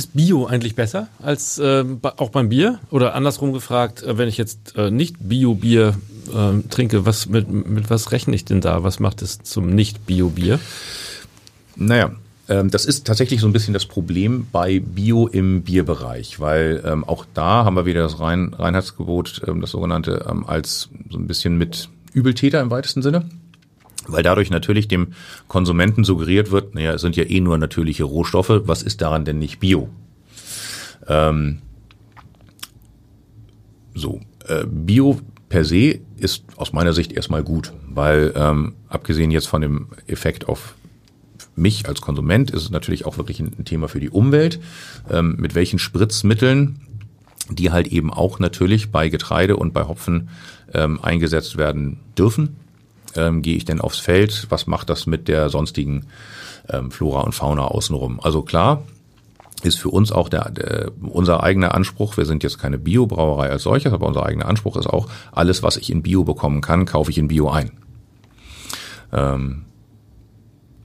Ist Bio eigentlich besser als äh, auch beim Bier? Oder andersrum gefragt, äh, wenn ich jetzt äh, nicht Bio-Bier äh, trinke, was mit, mit was rechne ich denn da? Was macht es zum Nicht-Bio-Bier? Naja, ähm, das ist tatsächlich so ein bisschen das Problem bei Bio im Bierbereich, weil ähm, auch da haben wir wieder das Rein Reinheitsgebot, ähm, das sogenannte, ähm, als so ein bisschen mit Übeltäter im weitesten Sinne. Weil dadurch natürlich dem Konsumenten suggeriert wird, naja, es sind ja eh nur natürliche Rohstoffe, was ist daran denn nicht Bio? Ähm, so, äh, Bio per se ist aus meiner Sicht erstmal gut, weil ähm, abgesehen jetzt von dem Effekt auf mich als Konsument ist es natürlich auch wirklich ein Thema für die Umwelt. Ähm, mit welchen Spritzmitteln, die halt eben auch natürlich bei Getreide und bei Hopfen ähm, eingesetzt werden dürfen, ähm, gehe ich denn aufs Feld? Was macht das mit der sonstigen ähm, Flora und Fauna außenrum? Also klar, ist für uns auch der, der, unser eigener Anspruch. Wir sind jetzt keine Biobrauerei als solches, aber unser eigener Anspruch ist auch, alles, was ich in Bio bekommen kann, kaufe ich in Bio ein. Ähm,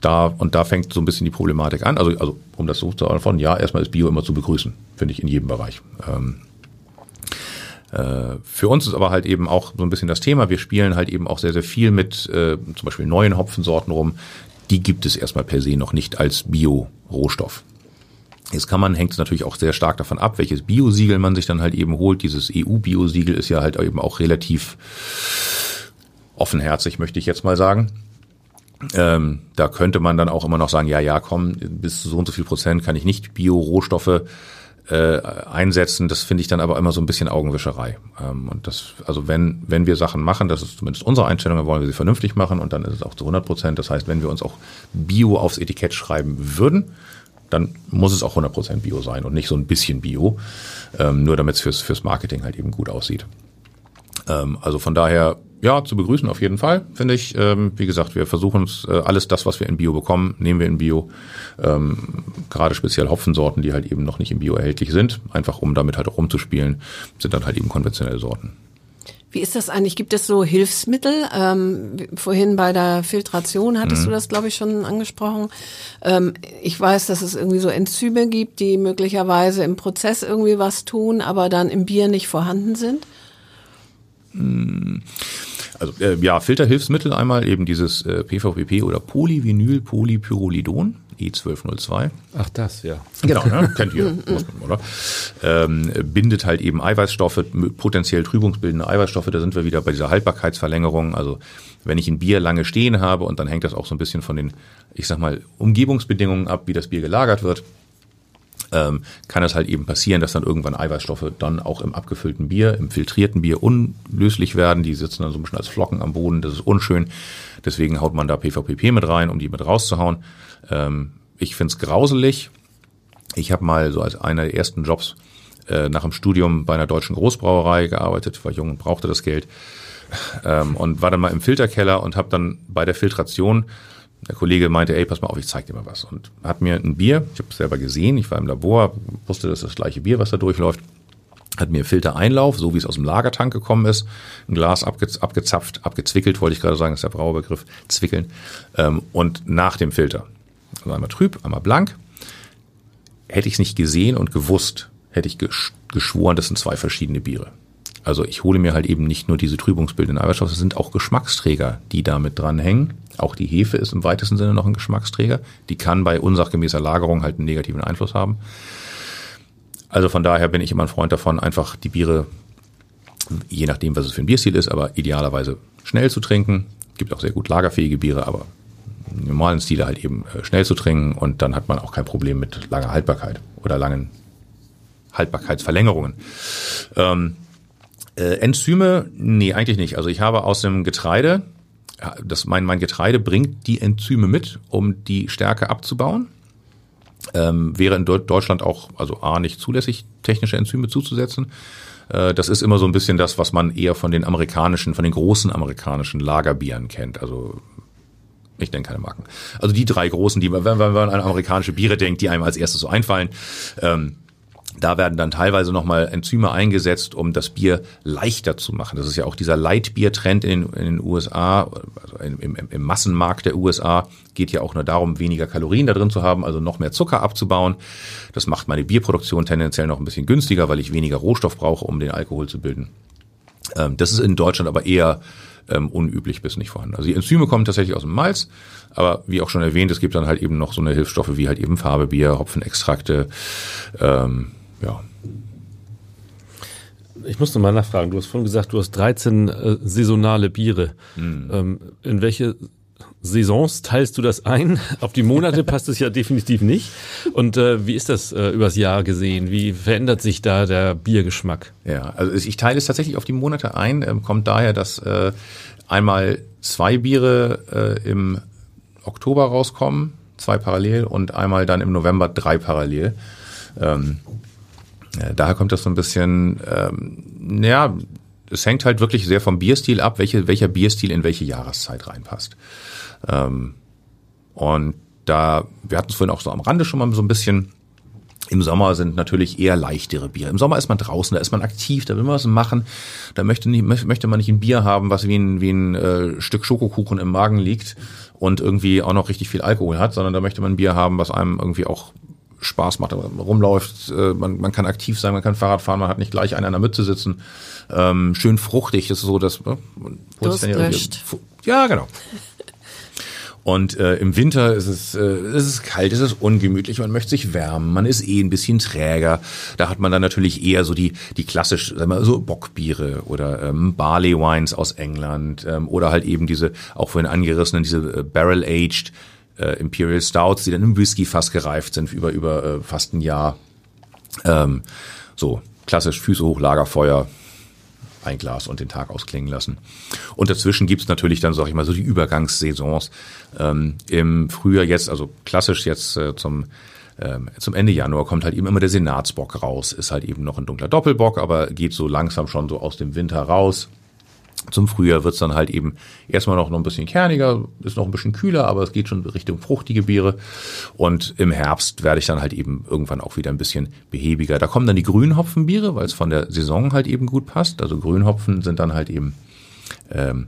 da, und da fängt so ein bisschen die Problematik an. Also, also um das so zu von ja, erstmal ist Bio immer zu begrüßen, finde ich in jedem Bereich. Ähm, äh, für uns ist aber halt eben auch so ein bisschen das Thema. Wir spielen halt eben auch sehr, sehr viel mit äh, zum Beispiel neuen Hopfensorten rum. Die gibt es erstmal per se noch nicht als Bio-Rohstoff. Jetzt kann man, hängt es natürlich auch sehr stark davon ab, welches Biosiegel man sich dann halt eben holt. Dieses EU-Biosiegel ist ja halt eben auch relativ offenherzig, möchte ich jetzt mal sagen. Ähm, da könnte man dann auch immer noch sagen, ja, ja, komm, bis so und so viel Prozent kann ich nicht Bio-Rohstoffe äh, einsetzen. Das finde ich dann aber immer so ein bisschen Augenwischerei. Ähm, und das, also wenn, wenn wir Sachen machen, das ist zumindest unsere Einstellung, dann wollen wir sie vernünftig machen und dann ist es auch zu 100 Prozent. Das heißt, wenn wir uns auch Bio aufs Etikett schreiben würden, dann muss es auch 100 Prozent Bio sein und nicht so ein bisschen Bio, ähm, nur damit es fürs, fürs Marketing halt eben gut aussieht. Ähm, also von daher ja, zu begrüßen auf jeden Fall, finde ich. Ähm, wie gesagt, wir versuchen uns äh, alles das, was wir in Bio bekommen, nehmen wir in Bio. Ähm, gerade speziell Hopfensorten, die halt eben noch nicht im Bio erhältlich sind, einfach um damit halt auch rumzuspielen, sind dann halt eben konventionelle Sorten. Wie ist das eigentlich? Gibt es so Hilfsmittel? Ähm, vorhin bei der Filtration hattest mhm. du das, glaube ich, schon angesprochen. Ähm, ich weiß, dass es irgendwie so Enzyme gibt, die möglicherweise im Prozess irgendwie was tun, aber dann im Bier nicht vorhanden sind. Hm. Also äh, ja, Filterhilfsmittel einmal eben dieses äh, PVPP oder Polyvinyl Polypyrrolidon. E1202. Ach das, ja. Genau, ne? kennt ihr, muss man, oder? Ähm, bindet halt eben Eiweißstoffe, potenziell trübungsbildende Eiweißstoffe, da sind wir wieder bei dieser Haltbarkeitsverlängerung. Also wenn ich ein Bier lange stehen habe und dann hängt das auch so ein bisschen von den, ich sag mal, Umgebungsbedingungen ab, wie das Bier gelagert wird, ähm, kann es halt eben passieren, dass dann irgendwann Eiweißstoffe dann auch im abgefüllten Bier, im filtrierten Bier unlöslich werden. Die sitzen dann so ein bisschen als Flocken am Boden, das ist unschön. Deswegen haut man da PVPP mit rein, um die mit rauszuhauen. Ähm, ich find's grauselig. Ich habe mal so als einer der ersten Jobs äh, nach dem Studium bei einer deutschen Großbrauerei gearbeitet, war jung und brauchte das Geld ähm, und war dann mal im Filterkeller und habe dann bei der Filtration der Kollege meinte, ey, pass mal auf, ich zeig dir mal was. Und hat mir ein Bier, ich habe es selber gesehen, ich war im Labor, wusste, das ist das gleiche Bier, was da durchläuft, hat mir Filtereinlauf, so wie es aus dem Lagertank gekommen ist, ein Glas abge, abgezapft, abgezwickelt, wollte ich gerade sagen, ist der Brauerbegriff, zwickeln, ähm, und nach dem Filter. Also einmal trüb, einmal blank. Hätte ich es nicht gesehen und gewusst, hätte ich geschworen, das sind zwei verschiedene Biere. Also ich hole mir halt eben nicht nur diese trübungsbildenden Eiweißstoffe, es sind auch Geschmacksträger, die damit dranhängen. Auch die Hefe ist im weitesten Sinne noch ein Geschmacksträger. Die kann bei unsachgemäßer Lagerung halt einen negativen Einfluss haben. Also von daher bin ich immer ein Freund davon, einfach die Biere, je nachdem, was es für ein Bierstil ist, aber idealerweise schnell zu trinken. Gibt auch sehr gut lagerfähige Biere, aber im normalen Stile halt eben äh, schnell zu trinken und dann hat man auch kein Problem mit langer Haltbarkeit oder langen Haltbarkeitsverlängerungen. Ähm, äh, Enzyme, nee, eigentlich nicht. Also ich habe aus dem Getreide, das, mein, mein Getreide bringt die Enzyme mit, um die Stärke abzubauen. Ähm, wäre in Deutschland auch, also A, nicht zulässig, technische Enzyme zuzusetzen. Äh, das ist immer so ein bisschen das, was man eher von den amerikanischen, von den großen amerikanischen Lagerbieren kennt. Also ich denke keine Marken. Also die drei großen, die, wenn man an amerikanische Biere denkt, die einem als erstes so einfallen. Ähm, da werden dann teilweise nochmal Enzyme eingesetzt, um das Bier leichter zu machen. Das ist ja auch dieser Lightbier-Trend in, in, den USA, also im, im, im, Massenmarkt der USA, geht ja auch nur darum, weniger Kalorien da drin zu haben, also noch mehr Zucker abzubauen. Das macht meine Bierproduktion tendenziell noch ein bisschen günstiger, weil ich weniger Rohstoff brauche, um den Alkohol zu bilden. Ähm, das ist in Deutschland aber eher ähm, unüblich bis nicht vorhanden. Also die Enzyme kommen tatsächlich aus dem Malz, aber wie auch schon erwähnt, es gibt dann halt eben noch so eine Hilfsstoffe wie halt eben Farbebier, Hopfenextrakte, ähm, ja. Ich muss noch mal nachfragen. Du hast vorhin gesagt, du hast 13 äh, saisonale Biere. Mhm. Ähm, in welche Saisons teilst du das ein? *laughs* Auf die Monate passt es ja definitiv nicht. Und äh, wie ist das äh, übers Jahr gesehen? Wie verändert sich da der Biergeschmack? Ja, also ich teile es tatsächlich auf die Monate ein. Ähm, kommt daher, dass äh, einmal zwei Biere äh, im Oktober rauskommen, zwei parallel, und einmal dann im November drei parallel. Ähm, äh, daher kommt das so ein bisschen, ähm, ja, es hängt halt wirklich sehr vom Bierstil ab, welche, welcher Bierstil in welche Jahreszeit reinpasst. Ähm, und da, wir hatten es vorhin auch so am Rande schon mal so ein bisschen, im Sommer sind natürlich eher leichtere Biere. Im Sommer ist man draußen, da ist man aktiv, da will man was machen. Da möchte, nicht, möchte man nicht ein Bier haben, was wie ein, wie ein äh, Stück Schokokuchen im Magen liegt und irgendwie auch noch richtig viel Alkohol hat, sondern da möchte man ein Bier haben, was einem irgendwie auch Spaß macht, rumläuft, äh, man, man kann aktiv sein, man kann Fahrrad fahren, man hat nicht gleich einen an der Mütze sitzen. Ähm, schön fruchtig ist so, dass äh, ja, ja, genau. Und äh, im Winter ist es, äh, ist es kalt, ist es ungemütlich, man möchte sich wärmen, man ist eh ein bisschen träger. Da hat man dann natürlich eher so die, die klassisch, sagen wir, so Bockbiere oder ähm, Barley Wines aus England ähm, oder halt eben diese, auch vorhin angerissenen, diese äh, Barrel-Aged äh, Imperial Stouts, die dann im Whisky fast gereift sind über, über äh, fast ein Jahr. Ähm, so, klassisch Füße hoch, Lagerfeuer, ein Glas und den Tag ausklingen lassen. Und dazwischen gibt's natürlich dann, sag ich mal, so die Übergangssaisons. Ähm, Im Frühjahr jetzt, also klassisch jetzt äh, zum ähm, zum Ende Januar kommt halt eben immer der Senatsbock raus. Ist halt eben noch ein dunkler Doppelbock, aber geht so langsam schon so aus dem Winter raus. Zum Frühjahr wird's dann halt eben erstmal noch, noch ein bisschen kerniger, ist noch ein bisschen kühler, aber es geht schon Richtung fruchtige Biere. Und im Herbst werde ich dann halt eben irgendwann auch wieder ein bisschen behäbiger. Da kommen dann die Grünhopfenbiere, weil es von der Saison halt eben gut passt. Also Grünhopfen sind dann halt eben ähm,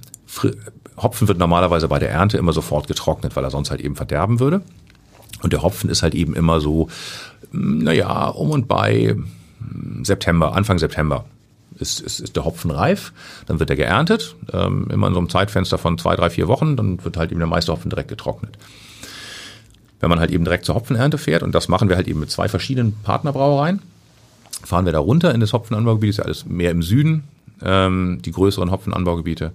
Hopfen wird normalerweise bei der Ernte immer sofort getrocknet, weil er sonst halt eben verderben würde. Und der Hopfen ist halt eben immer so, naja, um und bei September, Anfang September ist, ist, ist der Hopfen reif, dann wird er geerntet, ähm, immer in so einem Zeitfenster von zwei, drei, vier Wochen, dann wird halt eben der meiste Hopfen direkt getrocknet. wenn man halt eben direkt zur Hopfenernte fährt, und das machen wir halt eben mit zwei verschiedenen Partnerbrauereien, fahren wir da runter in das Hopfenanbaugebiet, ist ja alles mehr im Süden, ähm, die größeren Hopfenanbaugebiete.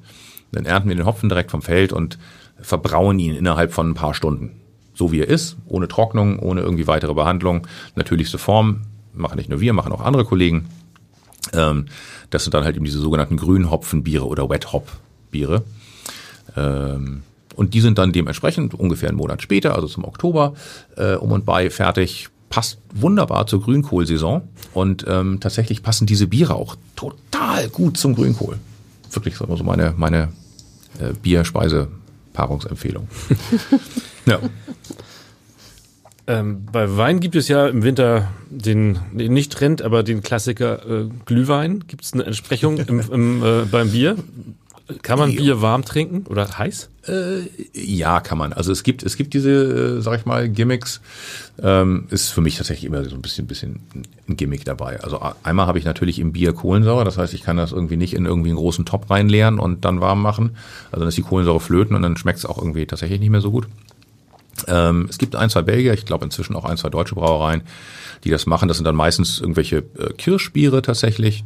Dann ernten wir den Hopfen direkt vom Feld und verbrauen ihn innerhalb von ein paar Stunden. So wie er ist, ohne Trocknung, ohne irgendwie weitere Behandlung. Natürlichste Form, machen nicht nur wir, machen auch andere Kollegen. Ähm, das sind dann halt eben diese sogenannten Grünhopfenbiere oder Wet-Hop-Biere. Ähm, und die sind dann dementsprechend ungefähr einen Monat später, also zum Oktober, äh, um und bei fertig. Passt wunderbar zur Grünkohlsaison. Und ähm, tatsächlich passen diese Biere auch total gut zum Grünkohl. Wirklich so meine, meine äh, Bierspeise-Paarungsempfehlung. *laughs* ja. Ähm, bei Wein gibt es ja im Winter den, den nicht Trend, aber den Klassiker äh, Glühwein. Gibt es eine Entsprechung im, *laughs* im, äh, beim Bier? Kann man Bier warm trinken oder heiß? Äh, ja, kann man. Also es gibt, es gibt diese, äh, sag ich mal, Gimmicks. Ähm, ist für mich tatsächlich immer so ein bisschen, bisschen ein Gimmick dabei. Also einmal habe ich natürlich im Bier Kohlensäure, das heißt, ich kann das irgendwie nicht in irgendwie einen großen Topf reinleeren und dann warm machen. Also dann ist die Kohlensäure flöten und dann schmeckt es auch irgendwie tatsächlich nicht mehr so gut. Ähm, es gibt ein, zwei Belgier, ich glaube inzwischen auch ein, zwei deutsche Brauereien, die das machen. Das sind dann meistens irgendwelche äh, Kirschbiere tatsächlich.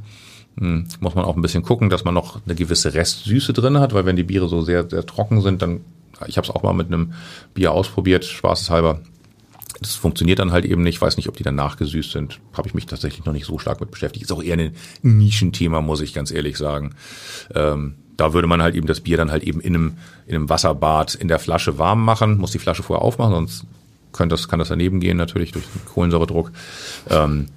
Hm, muss man auch ein bisschen gucken, dass man noch eine gewisse Restsüße drin hat, weil wenn die Biere so sehr, sehr trocken sind, dann, ich habe es auch mal mit einem Bier ausprobiert, spaßeshalber. Das funktioniert dann halt eben nicht. Weiß nicht, ob die dann nachgesüßt sind. Habe ich mich tatsächlich noch nicht so stark mit beschäftigt. Ist auch eher ein Nischenthema, muss ich ganz ehrlich sagen. Ähm, da würde man halt eben das Bier dann halt eben in einem, in einem Wasserbad in der Flasche warm machen, muss die Flasche vorher aufmachen, sonst kann das, kann das daneben gehen natürlich durch den Kohlensäuredruck. Ähm,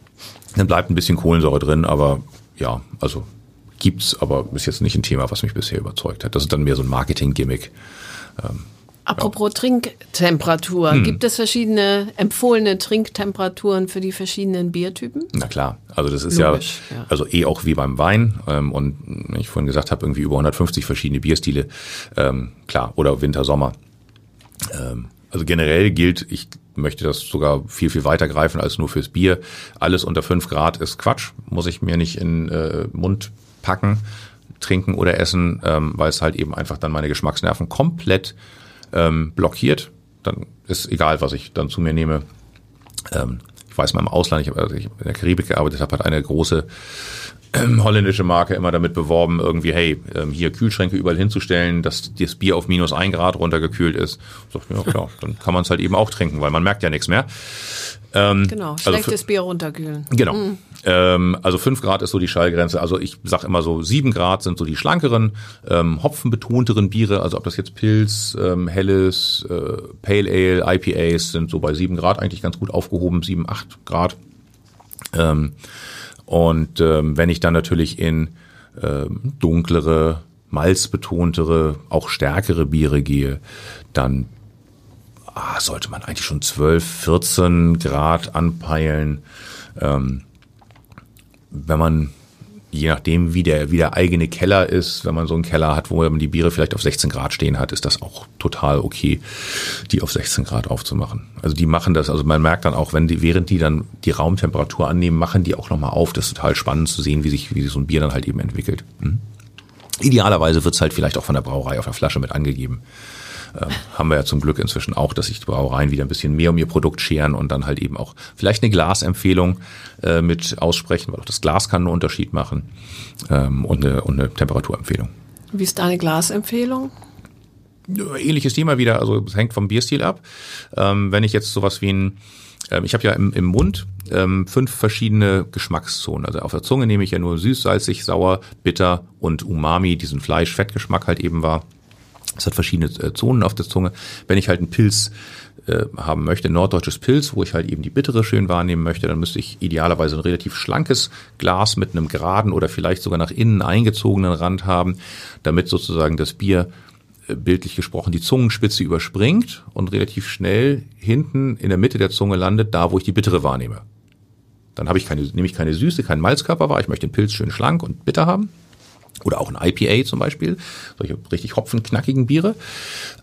dann bleibt ein bisschen Kohlensäure drin, aber ja, also gibt's, aber ist jetzt nicht ein Thema, was mich bisher überzeugt hat. Das ist dann mehr so ein Marketing-Gimmick. Ähm, Apropos. Trinktemperatur, hm. gibt es verschiedene empfohlene Trinktemperaturen für die verschiedenen Biertypen? Na klar, also das ist Logisch, ja, ja, also eh auch wie beim Wein ähm, und ich vorhin gesagt habe, irgendwie über 150 verschiedene Bierstile, ähm, klar, oder Winter, Sommer. Ähm, also generell gilt, ich möchte das sogar viel, viel weiter greifen als nur fürs Bier. Alles unter fünf Grad ist Quatsch, muss ich mir nicht in äh, Mund packen, trinken oder essen, ähm, weil es halt eben einfach dann meine Geschmacksnerven komplett ähm, blockiert. Dann ist egal, was ich dann zu mir nehme. Ähm, ich weiß mal im Ausland, ich habe also in der Karibik gearbeitet, habe hat eine große ähm, holländische Marke immer damit beworben, irgendwie, hey, ähm, hier Kühlschränke überall hinzustellen, dass das Bier auf minus ein Grad runtergekühlt ist. So, ja klar, dann kann man es halt eben auch trinken, weil man merkt ja nichts mehr. Ähm, genau, also schlechtes also Bier runterkühlen. Genau. Mhm. Ähm, also fünf Grad ist so die Schallgrenze. Also ich sag immer so, sieben Grad sind so die schlankeren, ähm, hopfenbetonteren Biere. Also ob das jetzt Pilz, ähm, Helles, äh, Pale Ale, IPAs sind so bei sieben Grad eigentlich ganz gut aufgehoben, sieben, acht Grad. Ähm, und ähm, wenn ich dann natürlich in ähm, dunklere, malzbetontere, auch stärkere Biere gehe, dann ah, sollte man eigentlich schon 12, 14 Grad anpeilen. Ähm, wenn man, je nachdem, wie der, wie der eigene Keller ist, wenn man so einen Keller hat, wo man die Biere vielleicht auf 16 Grad stehen hat, ist das auch total okay, die auf 16 Grad aufzumachen. Also die machen das, also man merkt dann auch, wenn die, während die dann die Raumtemperatur annehmen, machen die auch nochmal auf. Das ist total spannend zu sehen, wie sich, wie sich so ein Bier dann halt eben entwickelt. Mhm. Idealerweise wird's halt vielleicht auch von der Brauerei auf der Flasche mit angegeben. Ähm, haben wir ja zum Glück inzwischen auch, dass sich die Brauereien wieder ein bisschen mehr um ihr Produkt scheren und dann halt eben auch vielleicht eine Glasempfehlung äh, mit aussprechen, weil auch das Glas kann einen Unterschied machen ähm, und, eine, und eine Temperaturempfehlung. Wie ist deine Glasempfehlung? Ähnliches Thema wieder, also es hängt vom Bierstil ab. Ähm, wenn ich jetzt sowas wie ein ähm, ich habe ja im, im Mund ähm, fünf verschiedene Geschmackszonen. Also auf der Zunge nehme ich ja nur süß, salzig, sauer, bitter und Umami, diesen Fleisch-Fettgeschmack halt eben war. Es hat verschiedene äh, Zonen auf der Zunge. Wenn ich halt einen Pilz äh, haben möchte, norddeutsches Pilz, wo ich halt eben die bittere schön wahrnehmen möchte, dann müsste ich idealerweise ein relativ schlankes Glas mit einem geraden oder vielleicht sogar nach innen eingezogenen Rand haben, damit sozusagen das Bier äh, bildlich gesprochen die Zungenspitze überspringt und relativ schnell hinten in der Mitte der Zunge landet, da wo ich die bittere wahrnehme. Dann habe ich keine, nehme ich keine Süße, keinen Malzkörper wahr. Ich möchte den Pilz schön schlank und bitter haben. Oder auch ein IPA zum Beispiel, solche richtig hopfenknackigen Biere.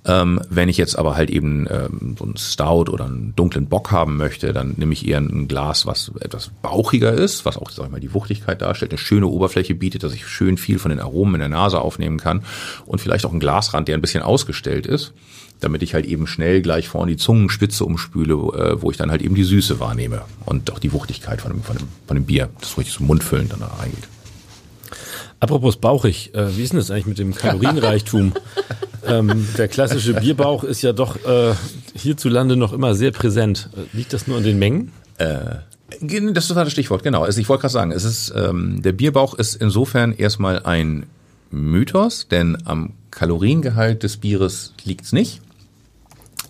Ähm, wenn ich jetzt aber halt eben ähm, so einen Stout oder einen dunklen Bock haben möchte, dann nehme ich eher ein Glas, was etwas bauchiger ist, was auch, sag ich mal, die Wuchtigkeit darstellt, eine schöne Oberfläche bietet, dass ich schön viel von den Aromen in der Nase aufnehmen kann und vielleicht auch ein Glasrand, der ein bisschen ausgestellt ist damit ich halt eben schnell gleich vorne die Zungenspitze umspüle, äh, wo ich dann halt eben die Süße wahrnehme und auch die Wuchtigkeit von dem, von dem, von dem Bier, das richtig zum Mundfüllen dann da reingeht. Apropos bauchig, äh, wie ist denn das eigentlich mit dem Kalorienreichtum? *laughs* ähm, der klassische Bierbauch ist ja doch äh, hierzulande noch immer sehr präsent. Äh, liegt das nur an den Mengen? Äh, das war das Stichwort, genau. Also ich wollte gerade sagen, es ist ähm, der Bierbauch ist insofern erstmal ein Mythos, denn am Kaloriengehalt des Bieres liegt's nicht.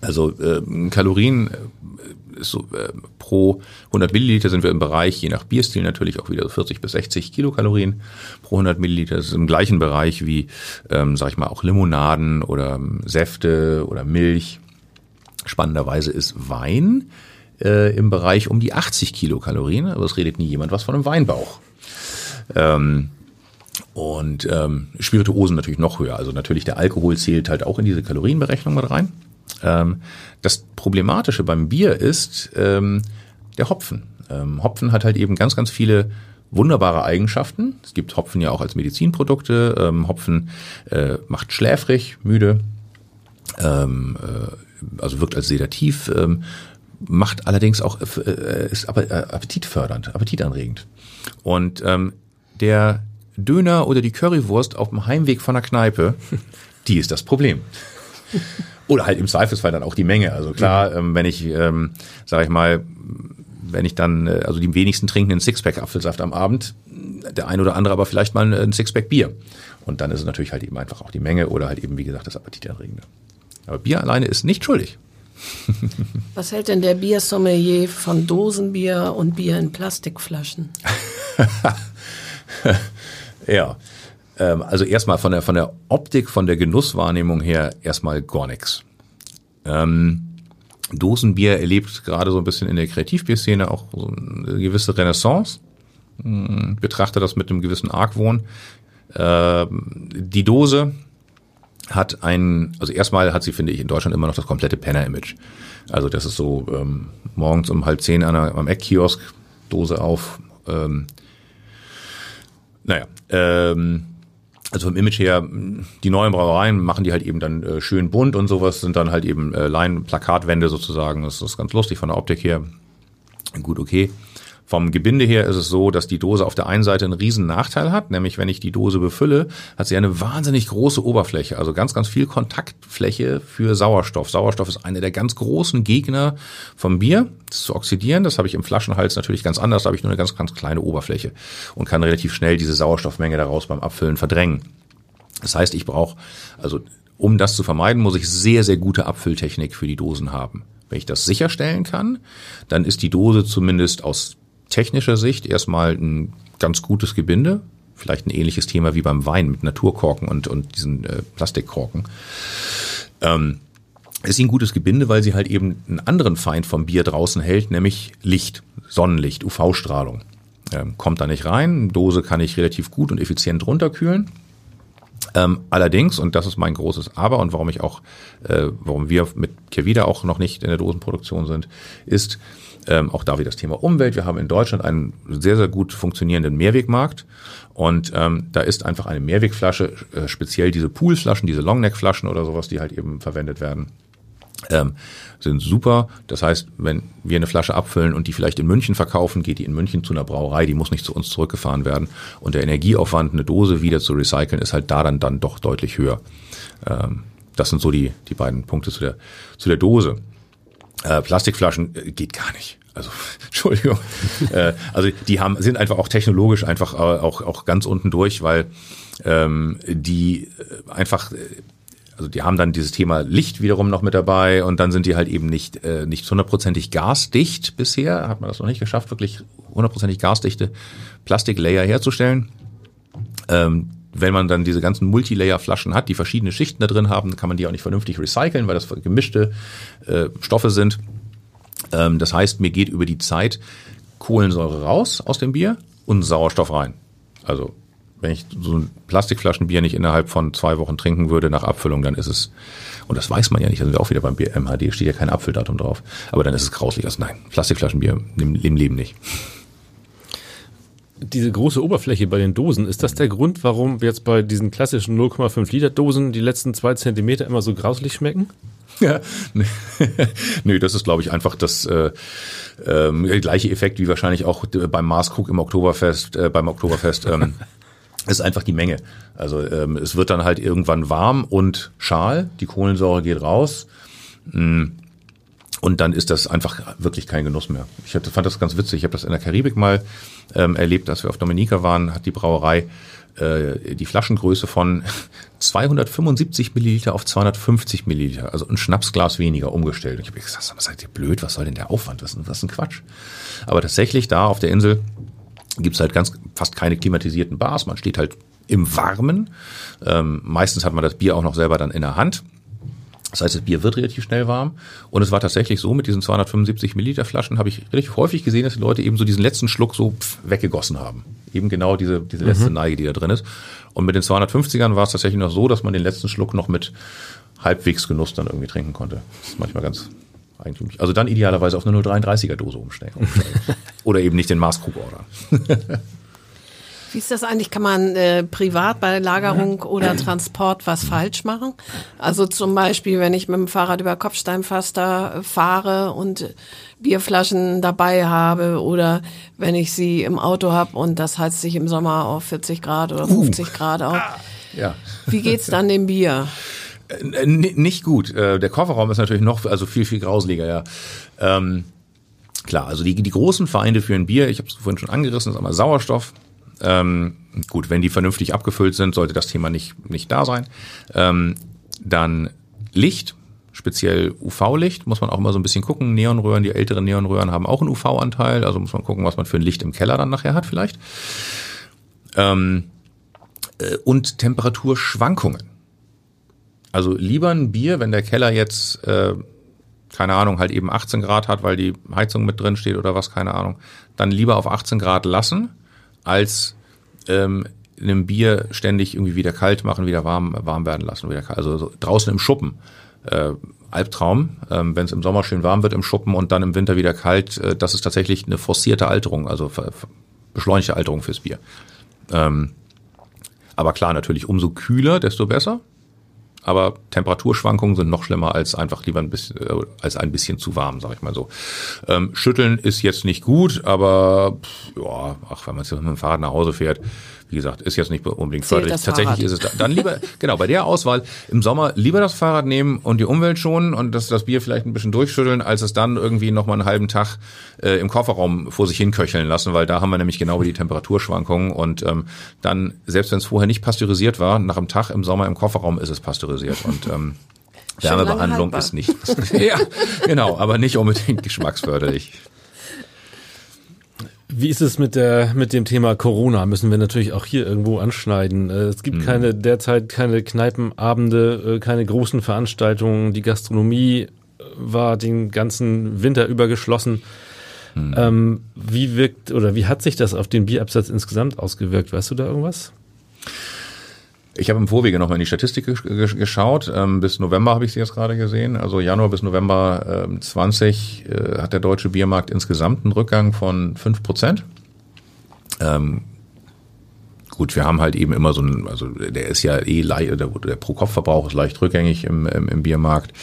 Also äh, Kalorien ist so, äh, pro 100 Milliliter sind wir im Bereich, je nach Bierstil natürlich auch wieder 40 bis 60 Kilokalorien pro 100 Milliliter. Das ist im gleichen Bereich wie, ähm, sag ich mal, auch Limonaden oder ähm, Säfte oder Milch. Spannenderweise ist Wein äh, im Bereich um die 80 Kilokalorien, aber es redet nie jemand was von einem Weinbauch. Ähm, und ähm, Spirituosen natürlich noch höher. Also natürlich der Alkohol zählt halt auch in diese Kalorienberechnung mit rein. Ähm, das Problematische beim Bier ist ähm, der Hopfen. Ähm, Hopfen hat halt eben ganz, ganz viele wunderbare Eigenschaften. Es gibt Hopfen ja auch als Medizinprodukte. Ähm, Hopfen äh, macht schläfrig, müde, ähm, äh, also wirkt als sedativ, ähm, macht allerdings auch äh, ist aber, äh, appetitfördernd, appetitanregend. Und ähm, der Döner oder die Currywurst auf dem Heimweg von der Kneipe, *laughs* die ist das Problem. Oder halt im Zweifelsfall dann auch die Menge. Also klar, ähm, wenn ich, ähm, sage ich mal, wenn ich dann, äh, also die wenigsten trinken einen Sixpack Apfelsaft am Abend, der ein oder andere aber vielleicht mal ein Sixpack Bier. Und dann ist es natürlich halt eben einfach auch die Menge oder halt eben, wie gesagt, das Appetiterregende. Aber Bier alleine ist nicht schuldig. *laughs* Was hält denn der Biersommelier von Dosenbier und Bier in Plastikflaschen? *laughs* ja, ähm, also erstmal von der, von der Optik, von der Genusswahrnehmung her erstmal gar nichts. Ähm, Dosenbier erlebt gerade so ein bisschen in der Kreativbierszene auch so eine gewisse Renaissance. Hm, betrachte das mit einem gewissen Argwohn. Ähm, die Dose hat ein, also erstmal hat sie, finde ich, in Deutschland immer noch das komplette Penner-Image. Also das ist so ähm, morgens um halb zehn an einer, am Eckkiosk, Dose auf. Ähm, naja, ähm, also vom Image her, die neuen Brauereien machen die halt eben dann äh, schön bunt und sowas, sind dann halt eben äh, Line-Plakatwände sozusagen. Das ist ganz lustig von der Optik her. Gut, okay. Vom Gebinde her ist es so, dass die Dose auf der einen Seite einen riesen Nachteil hat, nämlich wenn ich die Dose befülle, hat sie eine wahnsinnig große Oberfläche, also ganz, ganz viel Kontaktfläche für Sauerstoff. Sauerstoff ist einer der ganz großen Gegner vom Bier, zu oxidieren. Das habe ich im Flaschenhals natürlich ganz anders, da habe ich nur eine ganz, ganz kleine Oberfläche und kann relativ schnell diese Sauerstoffmenge daraus beim Abfüllen verdrängen. Das heißt, ich brauche, also um das zu vermeiden, muss ich sehr, sehr gute Abfülltechnik für die Dosen haben. Wenn ich das sicherstellen kann, dann ist die Dose zumindest aus technischer Sicht erstmal ein ganz gutes Gebinde. Vielleicht ein ähnliches Thema wie beim Wein mit Naturkorken und, und diesen äh, Plastikkorken. Ähm, ist ein gutes Gebinde, weil sie halt eben einen anderen Feind vom Bier draußen hält, nämlich Licht, Sonnenlicht, UV-Strahlung. Ähm, kommt da nicht rein. Dose kann ich relativ gut und effizient runterkühlen. Ähm, allerdings, und das ist mein großes Aber und warum ich auch, äh, warum wir mit Kevida auch noch nicht in der Dosenproduktion sind, ist, ähm, auch da wieder das Thema Umwelt. Wir haben in Deutschland einen sehr, sehr gut funktionierenden Mehrwegmarkt. Und ähm, da ist einfach eine Mehrwegflasche, äh, speziell diese Poolflaschen, diese Longneck-Flaschen oder sowas, die halt eben verwendet werden, ähm, sind super. Das heißt, wenn wir eine Flasche abfüllen und die vielleicht in München verkaufen, geht die in München zu einer Brauerei, die muss nicht zu uns zurückgefahren werden. Und der Energieaufwand, eine Dose wieder zu recyceln, ist halt da dann, dann doch deutlich höher. Ähm, das sind so die, die beiden Punkte zu der, zu der Dose. Äh, Plastikflaschen äh, geht gar nicht. Also *laughs* Entschuldigung. äh, also die haben sind einfach auch technologisch einfach äh, auch auch ganz unten durch, weil ähm, die äh, einfach äh, also die haben dann dieses Thema Licht wiederum noch mit dabei und dann sind die halt eben nicht äh, nicht hundertprozentig gasdicht bisher hat man das noch nicht geschafft wirklich hundertprozentig gasdichte Plastiklayer herzustellen. Ähm, wenn man dann diese ganzen Multilayer-Flaschen hat, die verschiedene Schichten da drin haben, kann man die auch nicht vernünftig recyceln, weil das gemischte äh, Stoffe sind. Ähm, das heißt, mir geht über die Zeit Kohlensäure raus aus dem Bier und Sauerstoff rein. Also wenn ich so ein Plastikflaschenbier nicht innerhalb von zwei Wochen trinken würde nach Abfüllung, dann ist es, und das weiß man ja nicht, da sind wir auch wieder beim Bier MHD, steht ja kein Apfeldatum drauf, aber dann ist es grauslich. Also nein, Plastikflaschenbier im, im Leben nicht. Diese große Oberfläche bei den Dosen, ist das der Grund, warum jetzt bei diesen klassischen 0,5 Liter Dosen die letzten zwei Zentimeter immer so grauslich schmecken? Ja, *laughs* nee, das ist, glaube ich, einfach das äh, äh, gleiche Effekt wie wahrscheinlich auch beim Cook im Oktoberfest, äh, beim Oktoberfest. Ähm, *laughs* ist einfach die Menge. Also ähm, es wird dann halt irgendwann warm und schal, die Kohlensäure geht raus. Mh, mm, und dann ist das einfach wirklich kein Genuss mehr. Ich fand das ganz witzig. Ich habe das in der Karibik mal ähm, erlebt, als wir auf Dominika waren, hat die Brauerei äh, die Flaschengröße von *laughs* 275 Milliliter auf 250 Milliliter, also ein Schnapsglas weniger umgestellt. Und ich habe gesagt, was seid ihr blöd, was soll denn der Aufwand? Was, was ist ein Quatsch? Aber tatsächlich da auf der Insel gibt's halt ganz fast keine klimatisierten Bars. Man steht halt im Warmen. Ähm, meistens hat man das Bier auch noch selber dann in der Hand. Das heißt, das Bier wird relativ schnell warm. Und es war tatsächlich so, mit diesen 275 Milliliter Flaschen habe ich relativ häufig gesehen, dass die Leute eben so diesen letzten Schluck so pff, weggegossen haben. Eben genau diese, diese letzte mhm. Neige, die da drin ist. Und mit den 250ern war es tatsächlich noch so, dass man den letzten Schluck noch mit halbwegs Genuss dann irgendwie trinken konnte. Das ist manchmal ganz eigentümlich. Also dann idealerweise auf eine 0,33er Dose umsteigen. *laughs* Oder eben nicht den Maßkrug ordern. Wie ist das eigentlich? Kann man äh, privat bei Lagerung oder Transport was falsch machen? Also zum Beispiel, wenn ich mit dem Fahrrad über Kopfsteinpflaster fahre und Bierflaschen dabei habe oder wenn ich sie im Auto habe und das heizt sich im Sommer auf 40 Grad oder 50 uh. Grad auf. Ja. Wie geht's dann dem Bier? Äh, nicht gut. Äh, der Kofferraum ist natürlich noch also viel viel grauseliger. Ja. Ähm, klar, also die, die großen Feinde für ein Bier, ich habe es vorhin schon angerissen, ist einmal Sauerstoff. Ähm, gut, wenn die vernünftig abgefüllt sind, sollte das Thema nicht, nicht da sein. Ähm, dann Licht, speziell UV-Licht, muss man auch immer so ein bisschen gucken. Neonröhren, die älteren Neonröhren haben auch einen UV-Anteil, also muss man gucken, was man für ein Licht im Keller dann nachher hat vielleicht. Ähm, äh, und Temperaturschwankungen. Also lieber ein Bier, wenn der Keller jetzt, äh, keine Ahnung, halt eben 18 Grad hat, weil die Heizung mit drin steht oder was, keine Ahnung, dann lieber auf 18 Grad lassen als ähm, in einem Bier ständig irgendwie wieder kalt machen, wieder warm, warm werden lassen. Wieder kalt. Also so draußen im Schuppen. Äh, Albtraum, ähm, wenn es im Sommer schön warm wird im Schuppen und dann im Winter wieder kalt, äh, das ist tatsächlich eine forcierte Alterung, also beschleunigte Alterung fürs Bier. Ähm, aber klar, natürlich umso kühler, desto besser aber Temperaturschwankungen sind noch schlimmer als einfach lieber ein bisschen, äh, als ein bisschen zu warm, sag ich mal so. Ähm, schütteln ist jetzt nicht gut, aber pff, ja, ach, wenn man jetzt mit dem Fahrrad nach Hause fährt, wie gesagt, ist jetzt nicht unbedingt förderlich. Tatsächlich ist es dann lieber, *laughs* genau, bei der Auswahl im Sommer lieber das Fahrrad nehmen und die Umwelt schonen und das, das Bier vielleicht ein bisschen durchschütteln, als es dann irgendwie noch mal einen halben Tag äh, im Kofferraum vor sich hin köcheln lassen, weil da haben wir nämlich genau die Temperaturschwankungen und ähm, dann, selbst wenn es vorher nicht pasteurisiert war, nach einem Tag im Sommer im Kofferraum ist es pasteurisiert und ähm, Wärmebehandlung ist nicht. *laughs* ja, genau, aber nicht unbedingt geschmacksförderlich. Wie ist es mit der mit dem Thema Corona? Müssen wir natürlich auch hier irgendwo anschneiden. Äh, es gibt mhm. keine derzeit keine Kneipenabende, äh, keine großen Veranstaltungen. Die Gastronomie äh, war den ganzen Winter über geschlossen. Mhm. Ähm, wie wirkt oder wie hat sich das auf den Bierabsatz insgesamt ausgewirkt? Weißt du da irgendwas? Ich habe im Vorwege nochmal in die Statistik geschaut. Ähm, bis November habe ich sie jetzt gerade gesehen. Also Januar bis November ähm, 20 äh, hat der deutsche Biermarkt insgesamt einen Rückgang von fünf Prozent. Ähm, gut, wir haben halt eben immer so ein, also der ist ja eh, der, der Pro-Kopf-Verbrauch ist leicht rückgängig im, im, im Biermarkt.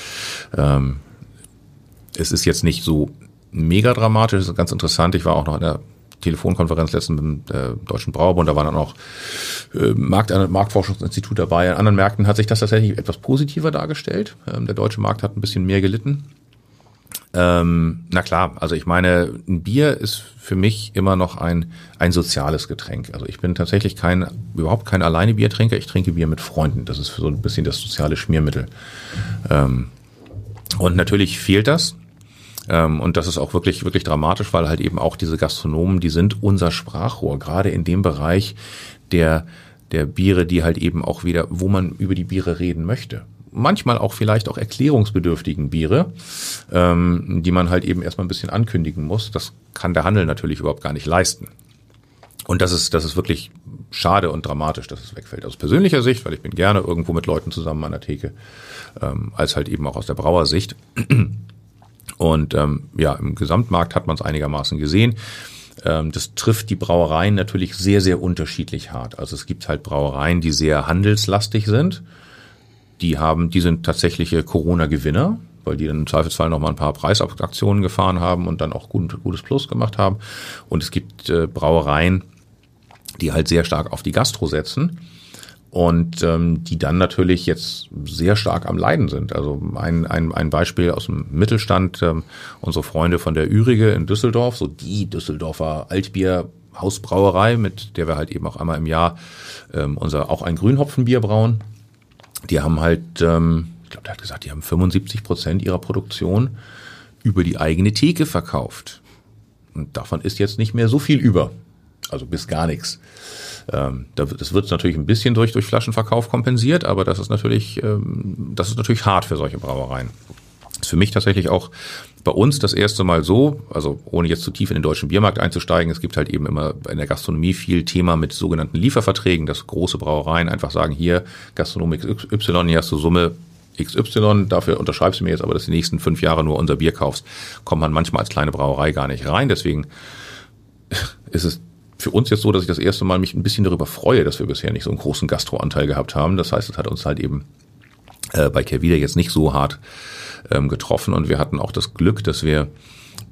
Ähm, es ist jetzt nicht so mega dramatisch, das ist ganz interessant. Ich war auch noch in der Telefonkonferenz letztens mit dem äh, Deutschen Brauerbund, da waren dann auch äh, Markt, ein Marktforschungsinstitut dabei. In anderen Märkten hat sich das tatsächlich etwas positiver dargestellt. Ähm, der deutsche Markt hat ein bisschen mehr gelitten. Ähm, na klar, also ich meine, ein Bier ist für mich immer noch ein, ein soziales Getränk. Also ich bin tatsächlich kein, überhaupt kein alleine Biertrinker. Ich trinke Bier mit Freunden. Das ist so ein bisschen das soziale Schmiermittel. Ähm, und natürlich fehlt das. Ähm, und das ist auch wirklich, wirklich dramatisch, weil halt eben auch diese Gastronomen, die sind unser Sprachrohr, gerade in dem Bereich der, der Biere, die halt eben auch wieder, wo man über die Biere reden möchte manchmal auch vielleicht auch erklärungsbedürftigen Biere, ähm, die man halt eben erstmal ein bisschen ankündigen muss. Das kann der Handel natürlich überhaupt gar nicht leisten. Und das ist, das ist wirklich schade und dramatisch, dass es wegfällt. Aus persönlicher Sicht, weil ich bin gerne irgendwo mit Leuten zusammen an der Theke, ähm, als halt eben auch aus der Brauersicht. Und ähm, ja, im Gesamtmarkt hat man es einigermaßen gesehen. Ähm, das trifft die Brauereien natürlich sehr, sehr unterschiedlich hart. Also es gibt halt Brauereien, die sehr handelslastig sind. Die haben, die sind tatsächliche Corona-Gewinner, weil die dann im Zweifelsfall noch mal ein paar Preisaktionen gefahren haben und dann auch gut, gutes Plus gemacht haben. Und es gibt äh, Brauereien, die halt sehr stark auf die Gastro setzen und ähm, die dann natürlich jetzt sehr stark am Leiden sind. Also ein, ein, ein Beispiel aus dem Mittelstand, ähm, unsere Freunde von der Ürige in Düsseldorf, so die Düsseldorfer Altbier Hausbrauerei, mit der wir halt eben auch einmal im Jahr ähm, unser auch ein Grünhopfenbier brauen. Die haben halt, ähm, ich glaube, der hat gesagt, die haben 75 Prozent ihrer Produktion über die eigene Theke verkauft. Und davon ist jetzt nicht mehr so viel über. Also bis gar nichts. Ähm, das wird natürlich ein bisschen durch, durch Flaschenverkauf kompensiert, aber das ist natürlich, ähm, das ist natürlich hart für solche Brauereien. Ist für mich tatsächlich auch bei uns das erste Mal so, also ohne jetzt zu tief in den deutschen Biermarkt einzusteigen, es gibt halt eben immer in der Gastronomie viel Thema mit sogenannten Lieferverträgen, dass große Brauereien einfach sagen, hier Gastronomik XY, hier hast du Summe XY, dafür unterschreibst du mir jetzt aber, dass die nächsten fünf Jahre nur unser Bier kaufst, kommt man manchmal als kleine Brauerei gar nicht rein. Deswegen *laughs* ist es für uns jetzt so, dass ich das erste Mal mich ein bisschen darüber freue, dass wir bisher nicht so einen großen Gastroanteil gehabt haben. Das heißt, es hat uns halt eben äh, bei Kervida jetzt nicht so hart ähm, getroffen und wir hatten auch das Glück, dass wir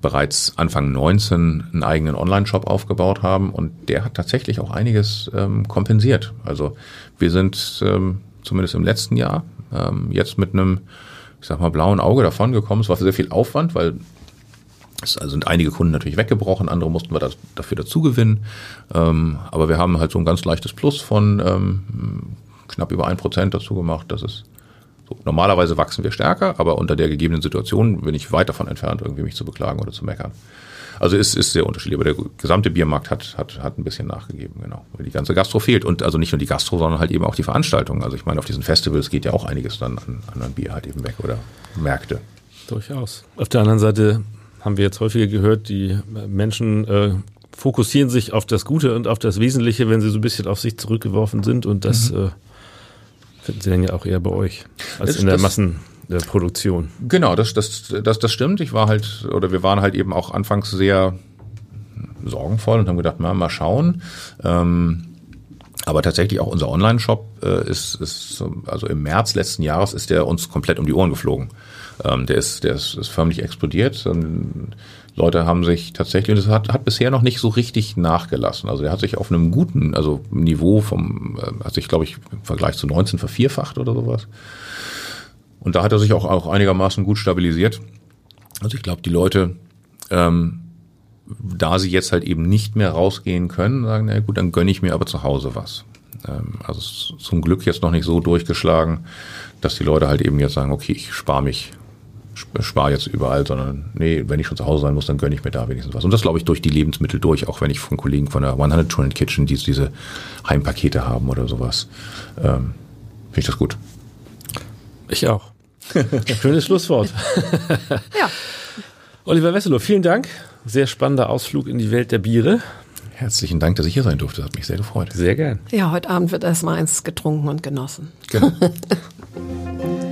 bereits Anfang 19 einen eigenen Online-Shop aufgebaut haben und der hat tatsächlich auch einiges ähm, kompensiert. Also wir sind ähm, zumindest im letzten Jahr ähm, jetzt mit einem, ich sag mal, blauen Auge davon gekommen. Es war sehr viel Aufwand, weil es sind einige Kunden natürlich weggebrochen, andere mussten wir das, dafür dazu gewinnen. Ähm, aber wir haben halt so ein ganz leichtes Plus von ähm, knapp über ein Prozent dazu gemacht. Das ist so. Normalerweise wachsen wir stärker, aber unter der gegebenen Situation bin ich weit davon entfernt, irgendwie mich zu beklagen oder zu meckern. Also es ist sehr unterschiedlich, aber der gesamte Biermarkt hat, hat, hat ein bisschen nachgegeben, genau. Weil die ganze Gastro fehlt. Und also nicht nur die Gastro, sondern halt eben auch die Veranstaltungen. Also ich meine, auf diesen Festivals geht ja auch einiges dann an, an Bier halt eben weg oder Märkte. Durchaus. Auf der anderen Seite haben wir jetzt häufiger gehört, die Menschen äh, fokussieren sich auf das Gute und auf das Wesentliche, wenn sie so ein bisschen auf sich zurückgeworfen sind und das mhm. äh, finden sie dann ja auch eher bei euch als das, in der Massenproduktion. Genau, das, das, das, das stimmt. Ich war halt, oder wir waren halt eben auch anfangs sehr sorgenvoll und haben gedacht, na, mal schauen. Ähm, aber tatsächlich auch unser Online-Shop äh, ist, ist, also im März letzten Jahres ist der uns komplett um die Ohren geflogen. Ähm, der ist, der ist, ist förmlich explodiert. Und Leute haben sich tatsächlich, und das hat, hat bisher noch nicht so richtig nachgelassen. Also der hat sich auf einem guten, also Niveau vom, äh, hat sich, glaube ich, im Vergleich zu 19 vervierfacht oder sowas. Und da hat er sich auch, auch einigermaßen gut stabilisiert. Also ich glaube, die Leute, ähm, da sie jetzt halt eben nicht mehr rausgehen können, sagen, na gut, dann gönne ich mir aber zu Hause was. Ähm, also zum Glück jetzt noch nicht so durchgeschlagen, dass die Leute halt eben jetzt sagen, okay, ich spare mich spare jetzt überall, sondern nee, wenn ich schon zu Hause sein muss, dann gönne ich mir da wenigstens was. Und das glaube ich durch die Lebensmittel durch, auch wenn ich von Kollegen von der 100 Trillion Kitchen, die diese Heimpakete haben oder sowas, ähm, finde ich das gut. Ich auch. *laughs* Schönes Schlusswort. *laughs* ja. Oliver Wesselow, vielen Dank. Sehr spannender Ausflug in die Welt der Biere. Herzlichen Dank, dass ich hier sein durfte. Das hat mich sehr gefreut. Sehr gern. Ja, heute Abend wird erstmal eins getrunken und genossen. Genau. *laughs*